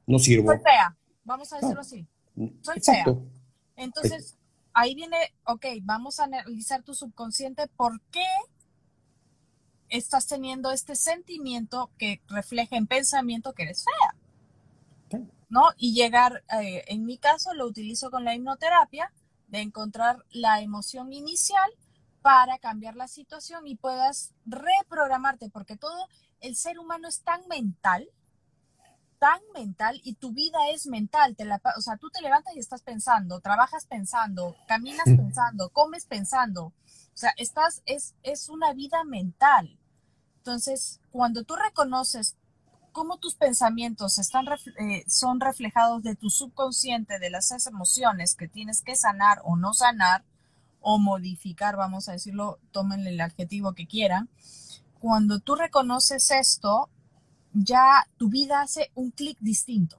[SPEAKER 1] no sirvo.
[SPEAKER 2] Soy fea, vamos a decirlo así. Soy fea. Entonces, ahí viene, ok, vamos a analizar tu subconsciente, ¿por qué estás teniendo este sentimiento que refleja en pensamiento que eres fea. ¿No? Y llegar, eh, en mi caso lo utilizo con la hipnoterapia, de encontrar la emoción inicial para cambiar la situación y puedas reprogramarte, porque todo el ser humano es tan mental, tan mental y tu vida es mental. Te la, o sea, tú te levantas y estás pensando, trabajas pensando, caminas pensando, comes pensando. O sea, estás, es, es una vida mental. Entonces, cuando tú reconoces cómo tus pensamientos están, eh, son reflejados de tu subconsciente, de las emociones que tienes que sanar o no sanar, o modificar, vamos a decirlo, tómenle el adjetivo que quieran. Cuando tú reconoces esto, ya tu vida hace un clic distinto.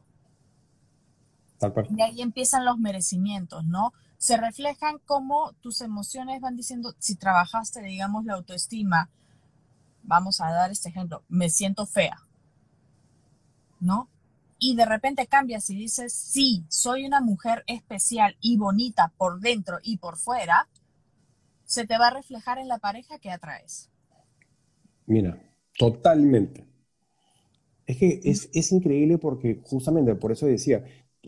[SPEAKER 2] Y ahí empiezan los merecimientos, ¿no? se reflejan como tus emociones van diciendo, si trabajaste, digamos, la autoestima, vamos a dar este ejemplo, me siento fea, ¿no? Y de repente cambias y dices, sí, soy una mujer especial y bonita por dentro y por fuera, se te va a reflejar en la pareja que atraes.
[SPEAKER 1] Mira, totalmente. Es que es, es increíble porque justamente por eso decía,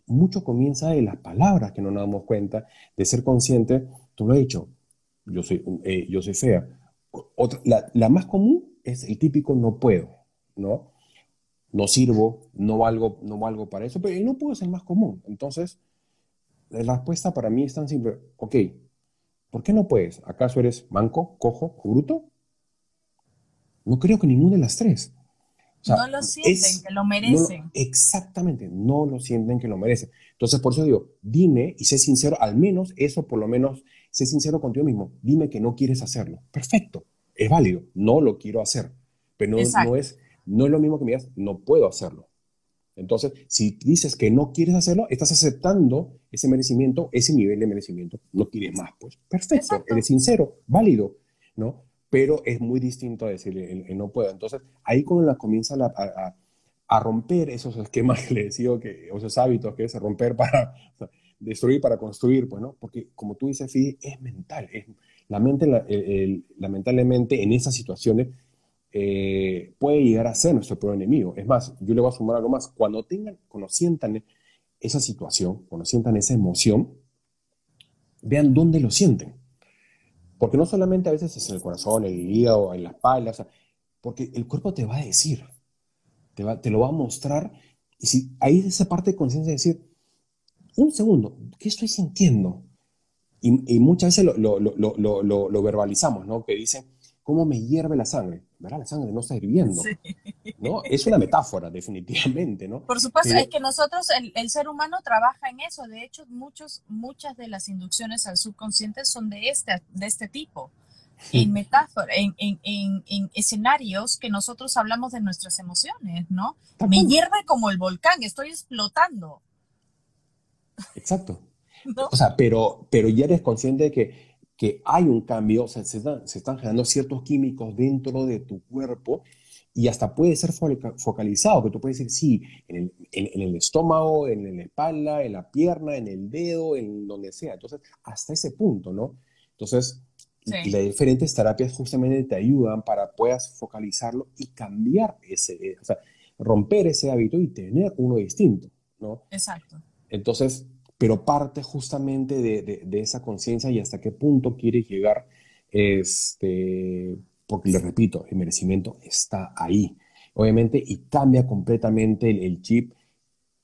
[SPEAKER 1] mucho comienza de las palabras que no nos damos cuenta, de ser consciente. Tú lo has dicho, yo soy, eh, yo soy fea. Otra, la, más común es el típico no puedo, ¿no? No sirvo, no valgo, no valgo para eso, pero el no puedo es el más común. Entonces, la respuesta para mí es tan simple, ok, ¿por qué no puedes? ¿Acaso eres manco, cojo, bruto? No creo que ninguna de las tres
[SPEAKER 2] no lo sienten que lo merecen.
[SPEAKER 1] exactamente, no lo sienten que lo merecen. Entonces, por eso digo, dime y sé sincero, al menos eso, por lo menos, sé sincero contigo mismo. Dime que no quieres hacerlo. Perfecto, es válido, no lo quiero hacer. Pero no, no, es, no es lo mismo que me digas, no puedo hacerlo. Entonces, si dices que no quieres hacerlo, estás aceptando ese merecimiento, ese nivel de merecimiento. No quieres más, pues perfecto, eres sincero, válido, ¿no? pero es muy distinto a decir el, no puedo. Entonces, ahí cuando la comienza a, a, romper esos esquemas [LAUGHS] que le decía, que, esos hábitos que es romper para destruir, para construir, pues, ¿no? Porque como tú dices, Fidi, es mental. Es, la mente, lamentablemente, en esas situaciones eh, puede llegar a ser nuestro peor enemigo. Es más, yo le voy a sumar algo más. Cuando tengan, cuando sientan esa situación, cuando sientan esa emoción, vean dónde lo sienten. Porque no solamente a veces es en el corazón, el hígado, en la espalda, porque el cuerpo te va a decir, te, va, te lo va a mostrar. Y si ahí es esa parte de conciencia de decir, un segundo, ¿qué estoy sintiendo? Y, muchas veces lo, lo, lo, lo, verbalizamos, ¿no? Que dicen, cómo me hierve la sangre. ¿Verdad? La sangre no está hirviendo. ¿no? Es una metáfora, definitivamente, ¿no?
[SPEAKER 2] Por supuesto, es que nosotros, el, ser humano trabaja en eso. De hecho, muchos, muchas de las inducciones al subconsciente son de este, de este tipo. En metáfora, en, en, en, escenarios que nosotros hablamos de nuestras emociones, ¿no? Me hierve como el volcán, estoy explotando.
[SPEAKER 1] Exacto. [LAUGHS] O sea, pero, pero ya eres consciente de que que hay un cambio, o sea, se, están generando ciertos químicos dentro de tu cuerpo y hasta puede ser focalizado, que tú puedes decir, sí, en el, estómago, en la espalda, en la pierna, en el dedo, en donde sea. Entonces, hasta ese punto, ¿no? Entonces, las diferentes terapias justamente te ayudan para puedas focalizarlo y cambiar ese, eh, o sea, romper ese hábito y tener uno distinto, ¿no?
[SPEAKER 2] Exacto.
[SPEAKER 1] Entonces, pero parte justamente de, de, esa conciencia y hasta qué punto quiere llegar, este, porque le repito, el merecimiento está ahí, obviamente, y cambia completamente el, chip.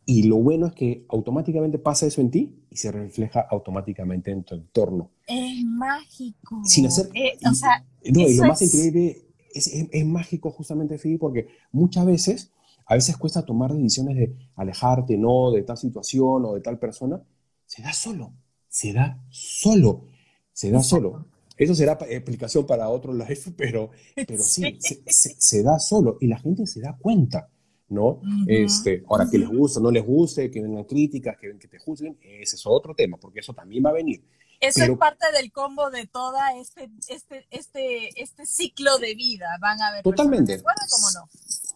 [SPEAKER 1] Y lo bueno es que automáticamente pasa eso en ti y se refleja automáticamente en tu entorno.
[SPEAKER 2] Es mágico.
[SPEAKER 1] Sin hacer.
[SPEAKER 2] Eh, o sea,
[SPEAKER 1] no, y lo más increíble es, es, es, mágico justamente, Fidi, porque muchas veces a veces cuesta tomar decisiones de alejarte, no, de tal situación o de tal persona. Se da solo, se da solo, se da solo. Eso será explicación para otro live, [LAUGHS] pero, pero sí, Se, da solo y la gente se da cuenta, ¿no? este, ahora, que les guste, no les guste, que vengan críticas, que, que te juzguen, ese es otro tema, porque eso también va a venir.
[SPEAKER 2] Eso es parte del combo de toda este, este, este, este ciclo de vida. Van a haber
[SPEAKER 1] Totalmente.
[SPEAKER 2] personas como no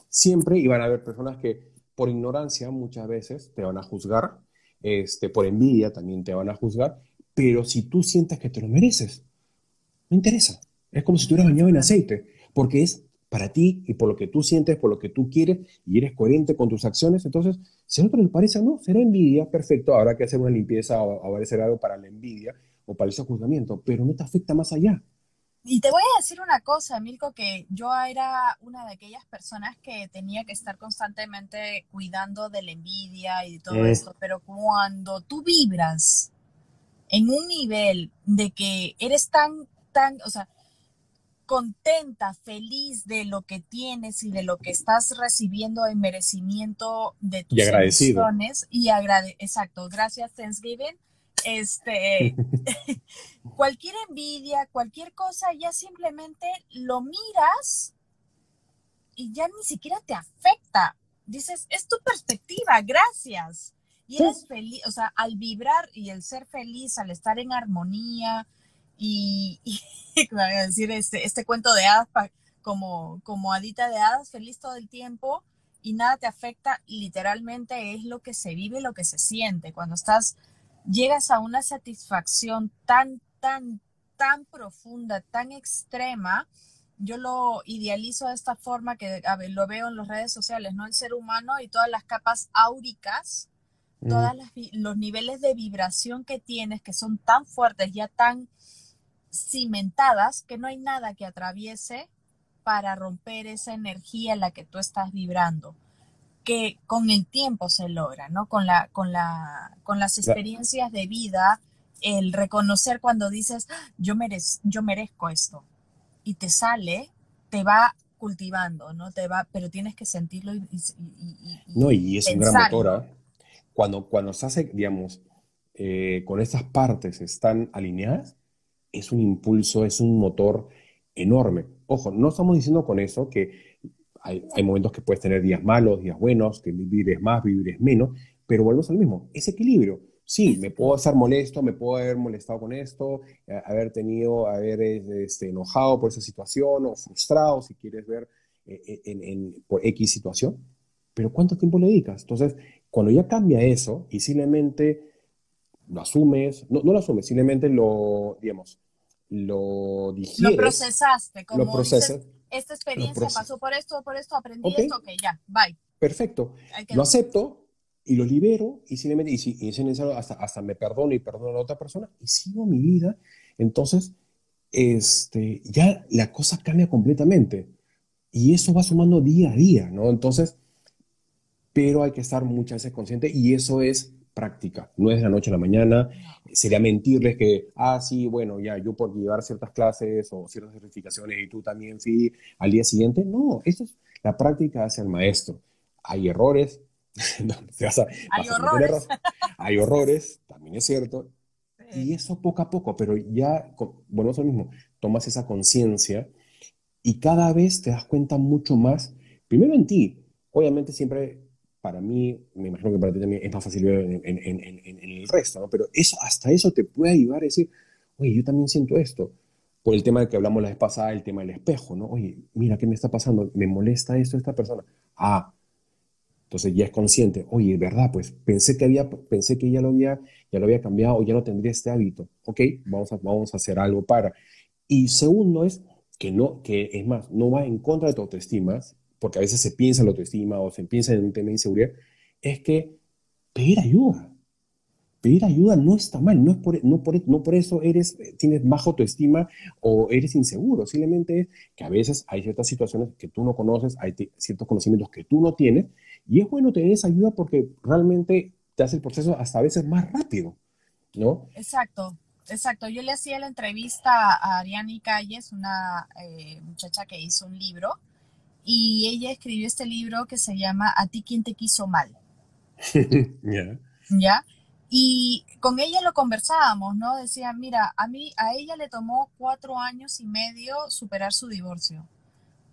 [SPEAKER 1] siempre iban a haber personas que por ignorancia muchas veces te van a juzgar, este, por envidia también te van a juzgar, pero si tú sientes que te lo mereces, no interesa. Es como si estuvieras bañado en aceite, porque es para ti y por lo que tú sientes, por lo que tú quieres y eres coherente con tus acciones. Entonces, si a otro le parece, no, será envidia, perfecto, habrá que hacer una limpieza o que hacer algo para la envidia o para ese juzgamiento, pero no te afecta más allá.
[SPEAKER 2] Y te voy a decir una cosa, Milko, que yo era una de aquellas personas que tenía que estar constantemente cuidando de la envidia y de todo eh. esto, pero cuando tú vibras en un nivel de que eres tan, tan, o sea, contenta, feliz de lo que tienes y de lo que estás recibiendo en merecimiento de tus
[SPEAKER 1] y agradecido.
[SPEAKER 2] y agrade exacto, gracias Thanksgiving este, [LAUGHS] [LAUGHS] cualquier envidia, cualquier cosa, ya simplemente lo miras y ya ni siquiera te afecta. Dices, es tu perspectiva, gracias. Y eres feliz, o sea, al vibrar y el ser feliz, al estar en armonía y, [LAUGHS] y decir este, este cuento de hadas como, como hadita de hadas, feliz todo el tiempo y nada te afecta, literalmente es lo que se vive, lo que se siente. Cuando estás llegas a una satisfacción tan, tan, tan profunda, tan extrema, yo lo idealizo de esta forma que lo veo en las redes sociales, ¿no? El ser humano y todas las capas áuricas, mm. todos los niveles de vibración que tienes, que son tan fuertes, ya tan cimentadas, que no hay nada que atraviese para romper esa energía en la que tú estás vibrando que con el tiempo se logra, ¿no? Con, la, con, la, con las experiencias de vida, el reconocer cuando dices, ah, yo, yo merezco esto, y te sale, te va cultivando, ¿no? Te va, pero tienes que sentirlo y,
[SPEAKER 1] No, y es un gran motor, ¿ah? Cuando, cuando se hace, digamos, eh, con estas partes están alineadas, es un impulso, es un motor enorme. Ojo, no estamos diciendo con eso que hay, momentos que puedes tener días malos, días buenos, que vives más, vives menos, pero volvemos al mismo, ese equilibrio. Sí, me puedo estar molesto, me puedo haber molestado con esto, eh, haber tenido, haber este, enojado por esa situación o frustrado, si quieres ver, eh, eh, en, por X situación, pero ¿cuánto tiempo le dedicas? Entonces, cuando ya cambia eso y simplemente lo asumes, no, no lo asumes, simplemente lo, digamos, lo digieres.
[SPEAKER 2] Lo procesaste, como
[SPEAKER 1] lo procesas,
[SPEAKER 2] esta experiencia pasó por esto, por esto, aprendí esto, ok, ya, bye.
[SPEAKER 1] Perfecto. Lo acepto y lo libero y simplemente, y si, y si necesario, hasta, hasta me perdono y perdono a la otra persona y sigo mi vida. Entonces, este, ya la cosa cambia completamente. Y eso va sumando día a día, ¿no? Entonces, pero hay que estar muchas veces consciente y eso es práctica, no es de la noche a la mañana. Sería mentirles que, ah, sí, bueno, ya yo por llevar ciertas clases o ciertas certificaciones y tú también, sí, al día siguiente. No, esto es la práctica hacia el maestro. Hay errores. [LAUGHS]
[SPEAKER 2] hay horrores.
[SPEAKER 1] hay horrores, también es cierto. Y eso poco a poco, pero ya, bueno, eso mismo, tomas esa conciencia y cada vez te das cuenta mucho más, primero en ti, obviamente siempre para mí, me imagino que para ti también es más fácil ver en, en, en, en, el resto, ¿no? Pero eso, hasta eso te puede ayudar a decir, oye, yo también siento esto. Por el tema de que hablamos la vez pasada, el tema del espejo, ¿no? Oye, mira, ¿qué me está pasando? ¿Me molesta esto esta persona? Ah, entonces ya es consciente. Oye, ¿verdad? Pues pensé que, había, pensé que ya, lo había, ya lo había cambiado o ya no tendría este hábito. Ok, vamos a, vamos a hacer algo para. Y segundo es que no, que es más, no va en contra de tu autoestima, porque a veces se piensa en la autoestima o se piensa en un tema de inseguridad, es que pedir ayuda. Pedir ayuda no está mal, no, es por, no, por, no por eso eres, tienes baja autoestima o eres inseguro, simplemente es que a veces hay ciertas situaciones que tú no conoces, hay ciertos conocimientos que tú no tienes, y es bueno tener esa ayuda porque realmente te hace el proceso hasta a veces más rápido, ¿no?
[SPEAKER 2] Exacto, exacto. Yo le hacía la entrevista a Ariani Calles, una eh, muchacha que hizo un libro, y ella escribió este libro que se llama A ti quien te quiso mal. [LAUGHS] ¿Ya? Y con ella lo conversábamos, ¿no? Decía, mira, a mí, a ella le tomó cuatro años y medio superar su divorcio.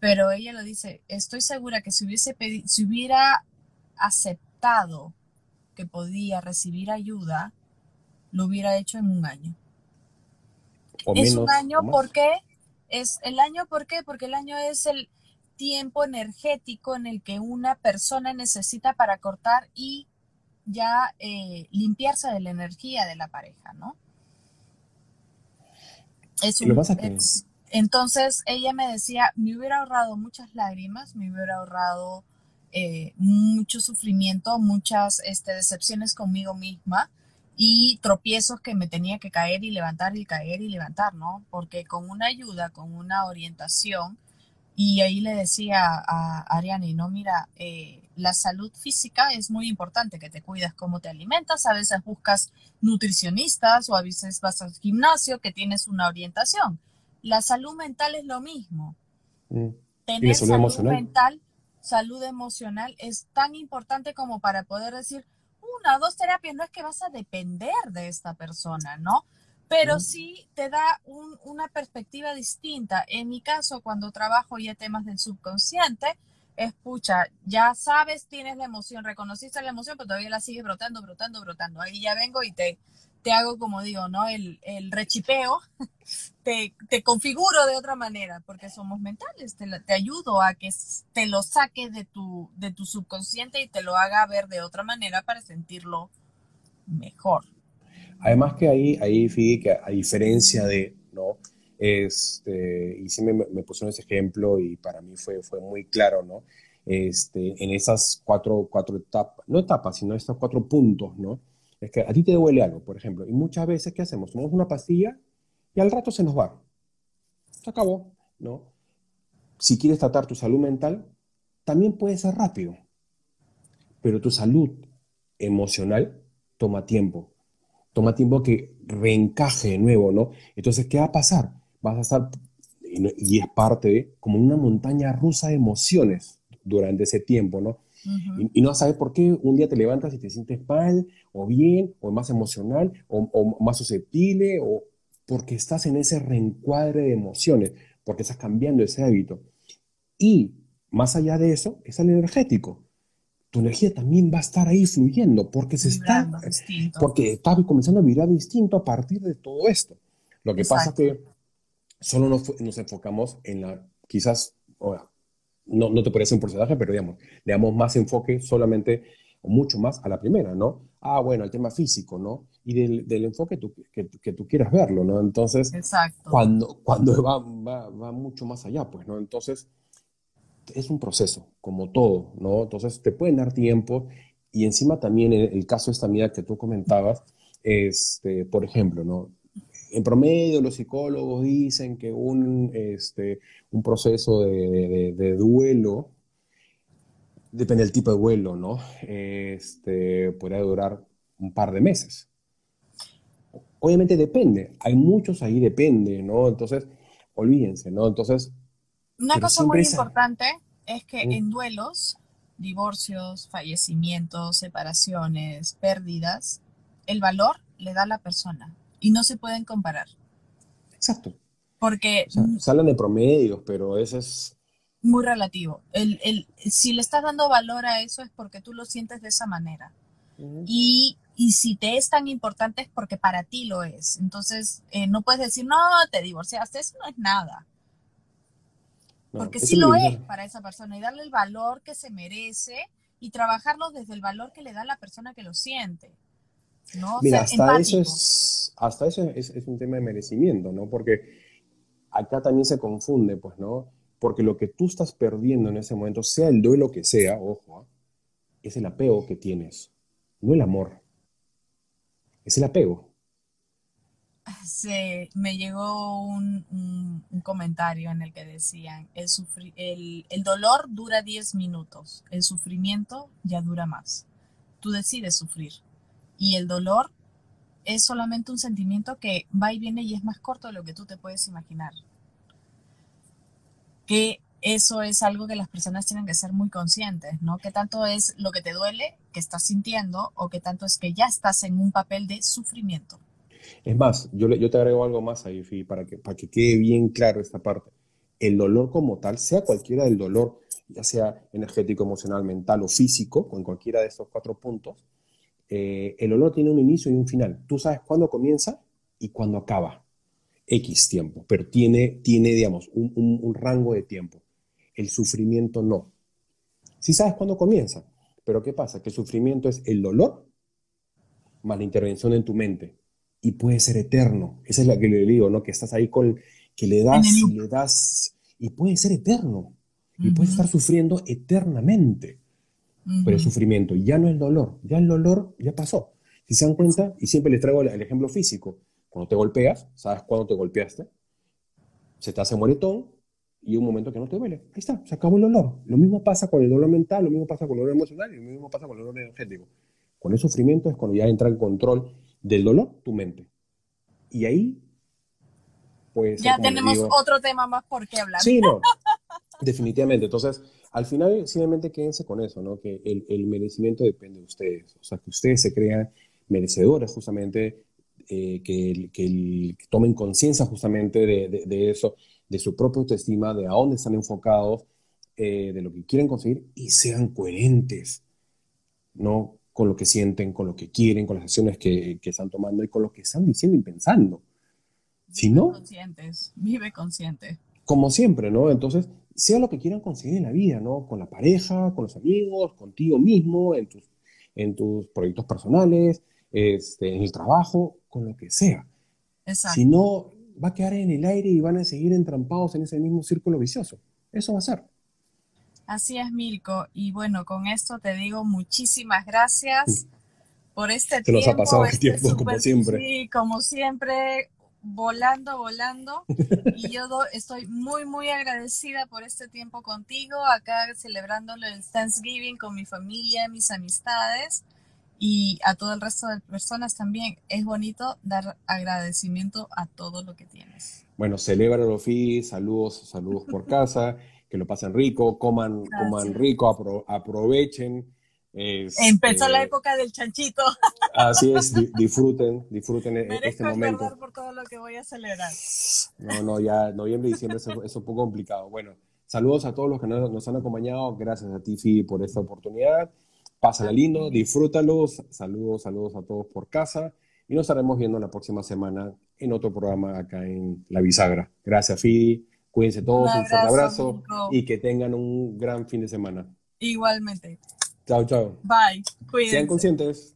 [SPEAKER 2] Pero ella lo dice, estoy segura que si hubiese si hubiera aceptado que podía recibir ayuda, lo hubiera hecho en un año. es un año, ¿por qué? Es el año, ¿por qué? Porque el año es el, tiempo energético en el que una persona necesita para cortar y ya eh, limpiarse de la energía de la pareja, ¿no? Es entonces ella me decía, me hubiera ahorrado muchas lágrimas, me hubiera ahorrado eh, mucho sufrimiento, muchas este, decepciones conmigo misma y tropiezos que me tenía que caer y levantar y caer y levantar, ¿no? Porque con una ayuda, con una orientación, y ahí le decía a Ariani, no, mira, eh, la salud física es muy importante, que te cuidas cómo te alimentas, a veces buscas nutricionistas o a veces vas al gimnasio, que tienes una orientación. La salud mental es lo mismo. Mm. Tener salud, mental, salud emocional es tan importante como para poder decir, una o dos terapias, no es que vas a depender de esta persona, ¿no? Pero sí te da una perspectiva distinta. En mi caso, cuando trabajo ya temas del subconsciente, escucha, ya sabes, tienes la emoción, reconociste la emoción, pero todavía la sigues brotando, brotando, brotando. Ahí ya vengo y te, te hago, como digo, ¿no? El, el rechipeo, [LAUGHS] te, te, configuro de otra manera, porque somos mentales, te, te ayudo a que te lo saque de tu, de tu subconsciente y te lo haga ver de otra manera para sentirlo mejor.
[SPEAKER 1] Además que ahí, ahí fíjate que a diferencia de, ¿no? Este, y sí me, me pusieron ese ejemplo y para mí fue, fue muy claro, ¿no? Este, en esas cuatro, cuatro etapas, no etapas, sino estos cuatro puntos, ¿no? Es que a ti te duele algo, por ejemplo, y muchas veces, ¿qué hacemos? Tomamos una pastilla y al rato se nos va. Se acabó, ¿no? Si quieres tratar tu salud mental, también puede ser rápido, pero tu salud emocional toma tiempo toma tiempo que reencaje de nuevo, ¿no? Entonces, ¿qué va a pasar? Vas a estar, y es parte de, como una montaña rusa de emociones durante ese tiempo, ¿no? y, no sabes por qué un día te levantas y te sientes mal, o bien, o más emocional, o, más susceptible, o porque estás en ese reencuadre de emociones, porque estás cambiando ese hábito. Y más allá de eso, es el energético tu energía también va a estar ahí fluyendo porque se está porque está comenzando a vibrar distinto a partir de todo esto. Lo que pasa es que solo nos, enfocamos en la, quizás, no, no te parece un porcentaje, pero digamos, le damos más enfoque solamente o mucho más a la primera, ¿no? Ah, bueno, el tema físico, ¿no? Y del, del enfoque que, que, tú quieras verlo, ¿no? Entonces, cuando, cuando va, va, va mucho más allá, pues, ¿no? Entonces, es un proceso, como todo, ¿no? Entonces te pueden dar tiempo y encima también el, caso de esta amiga que tú comentabas, este, por ejemplo, ¿no? En promedio los psicólogos dicen que un, este, un proceso de, de, duelo, depende del tipo de duelo, ¿no? Este, podría durar un par de meses. Obviamente depende, hay muchos ahí depende, ¿no? Entonces, olvídense, ¿no? Entonces...
[SPEAKER 2] Una cosa muy importante es que en duelos, divorcios, fallecimientos, separaciones, pérdidas, el valor le da a la persona y no se pueden comparar.
[SPEAKER 1] Exacto.
[SPEAKER 2] Porque...
[SPEAKER 1] salen de promedios, pero eso es...
[SPEAKER 2] Muy relativo. El, el, si le estás dando valor a eso es porque tú lo sientes de esa manera. y, y, si te es tan importante es porque para ti lo es. Entonces, eh, no puedes decir, no, te divorciaste, eso no es nada. Porque sí lo es para esa persona y darle el valor que se merece y trabajarlo desde el valor que le da la persona que lo siente.
[SPEAKER 1] Mira, hasta, eso es, hasta eso es, un tema de merecimiento, ¿no? Porque acá también se confunde, pues, ¿no? Porque lo que tú estás perdiendo en ese momento, sea el duelo que sea, ojo, ¿ah? es el apego que tienes, no el amor. Es el apego.
[SPEAKER 2] Se, me llegó un, comentario en el que decían, el, dolor dura 10 minutos, el sufrimiento ya dura más. Tú decides sufrir y el dolor es solamente un sentimiento que va y viene y es más corto de lo que tú te puedes imaginar. Que eso es algo que las personas tienen que ser muy conscientes, ¿no? Que tanto es lo que te duele, que estás sintiendo, o que tanto es que ya estás en un papel de sufrimiento.
[SPEAKER 1] Es más, yo, te agrego algo más ahí, para que, para que quede bien claro esta parte. El dolor como tal, sea cualquiera del dolor, ya sea energético, emocional, mental o físico, con cualquiera de estos cuatro puntos, eh, el olor tiene un inicio y un final. Tú sabes cuándo comienza y cuándo acaba. X tiempo, pero tiene, digamos, un, rango de tiempo. El sufrimiento no. Sí sabes cuándo comienza, pero ¿qué pasa? Que el sufrimiento es el dolor más la intervención en tu mente. Y puede ser eterno. Esa es la que le digo, ¿no? Que estás ahí con, que le das y le das, y puede ser eterno. Y puedes estar sufriendo eternamente pero el sufrimiento ya no el dolor, ya el dolor ya pasó. Si se dan cuenta, y siempre les traigo el, ejemplo físico, cuando te golpeas, sabes cuándo te golpeaste, se te hace moretón y un momento que no te duele. Ahí está, se acabó el dolor. Lo mismo pasa con el dolor mental, lo mismo pasa con el dolor emocional y lo mismo pasa con el dolor energético. Con el sufrimiento es cuando ya entra en control del dolor tu mente. Y ahí, pues...
[SPEAKER 2] Ya tenemos otro tema más por qué hablar.
[SPEAKER 1] Sí, no, [LAUGHS] definitivamente. Entonces, al final, simplemente quédense con eso, ¿no? Que el, merecimiento depende de ustedes. O sea, que ustedes se crean merecedores justamente, eh, que, tomen conciencia justamente de, eso, de su propia autoestima, de a dónde están enfocados, eh, de lo que quieren conseguir y sean coherentes, ¿no? Con lo que sienten, con lo que quieren, con las acciones que, están tomando y con lo que están diciendo y pensando. Si no...
[SPEAKER 2] Conscientes, vive consciente.
[SPEAKER 1] Como siempre, ¿no? Entonces, sea lo que quieran conseguir en la vida, ¿no? Con la pareja, con los amigos, contigo mismo, en tus, en tus proyectos personales, este, en el trabajo, con lo que sea. Exacto. Si no, va a quedar en el aire y van a seguir entrampados en ese mismo círculo vicioso. Eso va a ser.
[SPEAKER 2] Así es, Mirko. Y bueno, con esto te digo muchísimas gracias por este tiempo.
[SPEAKER 1] Se nos ha pasado el tiempo, este como siempre.
[SPEAKER 2] Sí, como siempre volando, volando. Y yo estoy muy, muy agradecida por este tiempo contigo, acá celebrando el Thanksgiving con mi familia, mis amistades y a todo el resto de personas también. Es bonito dar agradecimiento a todo lo que tienes.
[SPEAKER 1] Bueno, celebra Fi, saludos, saludos por casa, que lo pasen rico, coman, coman rico, aprovechen
[SPEAKER 2] Empezó la este, época del chanchito. [LAUGHS]
[SPEAKER 1] Así es, [LAUGHS] disfruten, disfruten e-, este momento.
[SPEAKER 2] por todo lo que voy a celebrar.
[SPEAKER 1] No, no, ya noviembre y diciembre es, un poco complicado. Bueno, saludos a todos los que nos, han acompañado. Gracias a ti, por esta oportunidad. Pásala lindo, disfrútalos. Saludos, saludos a todos por casa. Y nos estaremos viendo la próxima semana en otro programa acá en La Bisagra. Gracias, Fidi. Cuídense todos, un, fuerte abrazo y que tengan un gran fin de semana.
[SPEAKER 2] Igualmente.
[SPEAKER 1] Chao, chao.
[SPEAKER 2] Bye.
[SPEAKER 1] Cuídense. Sean conscientes.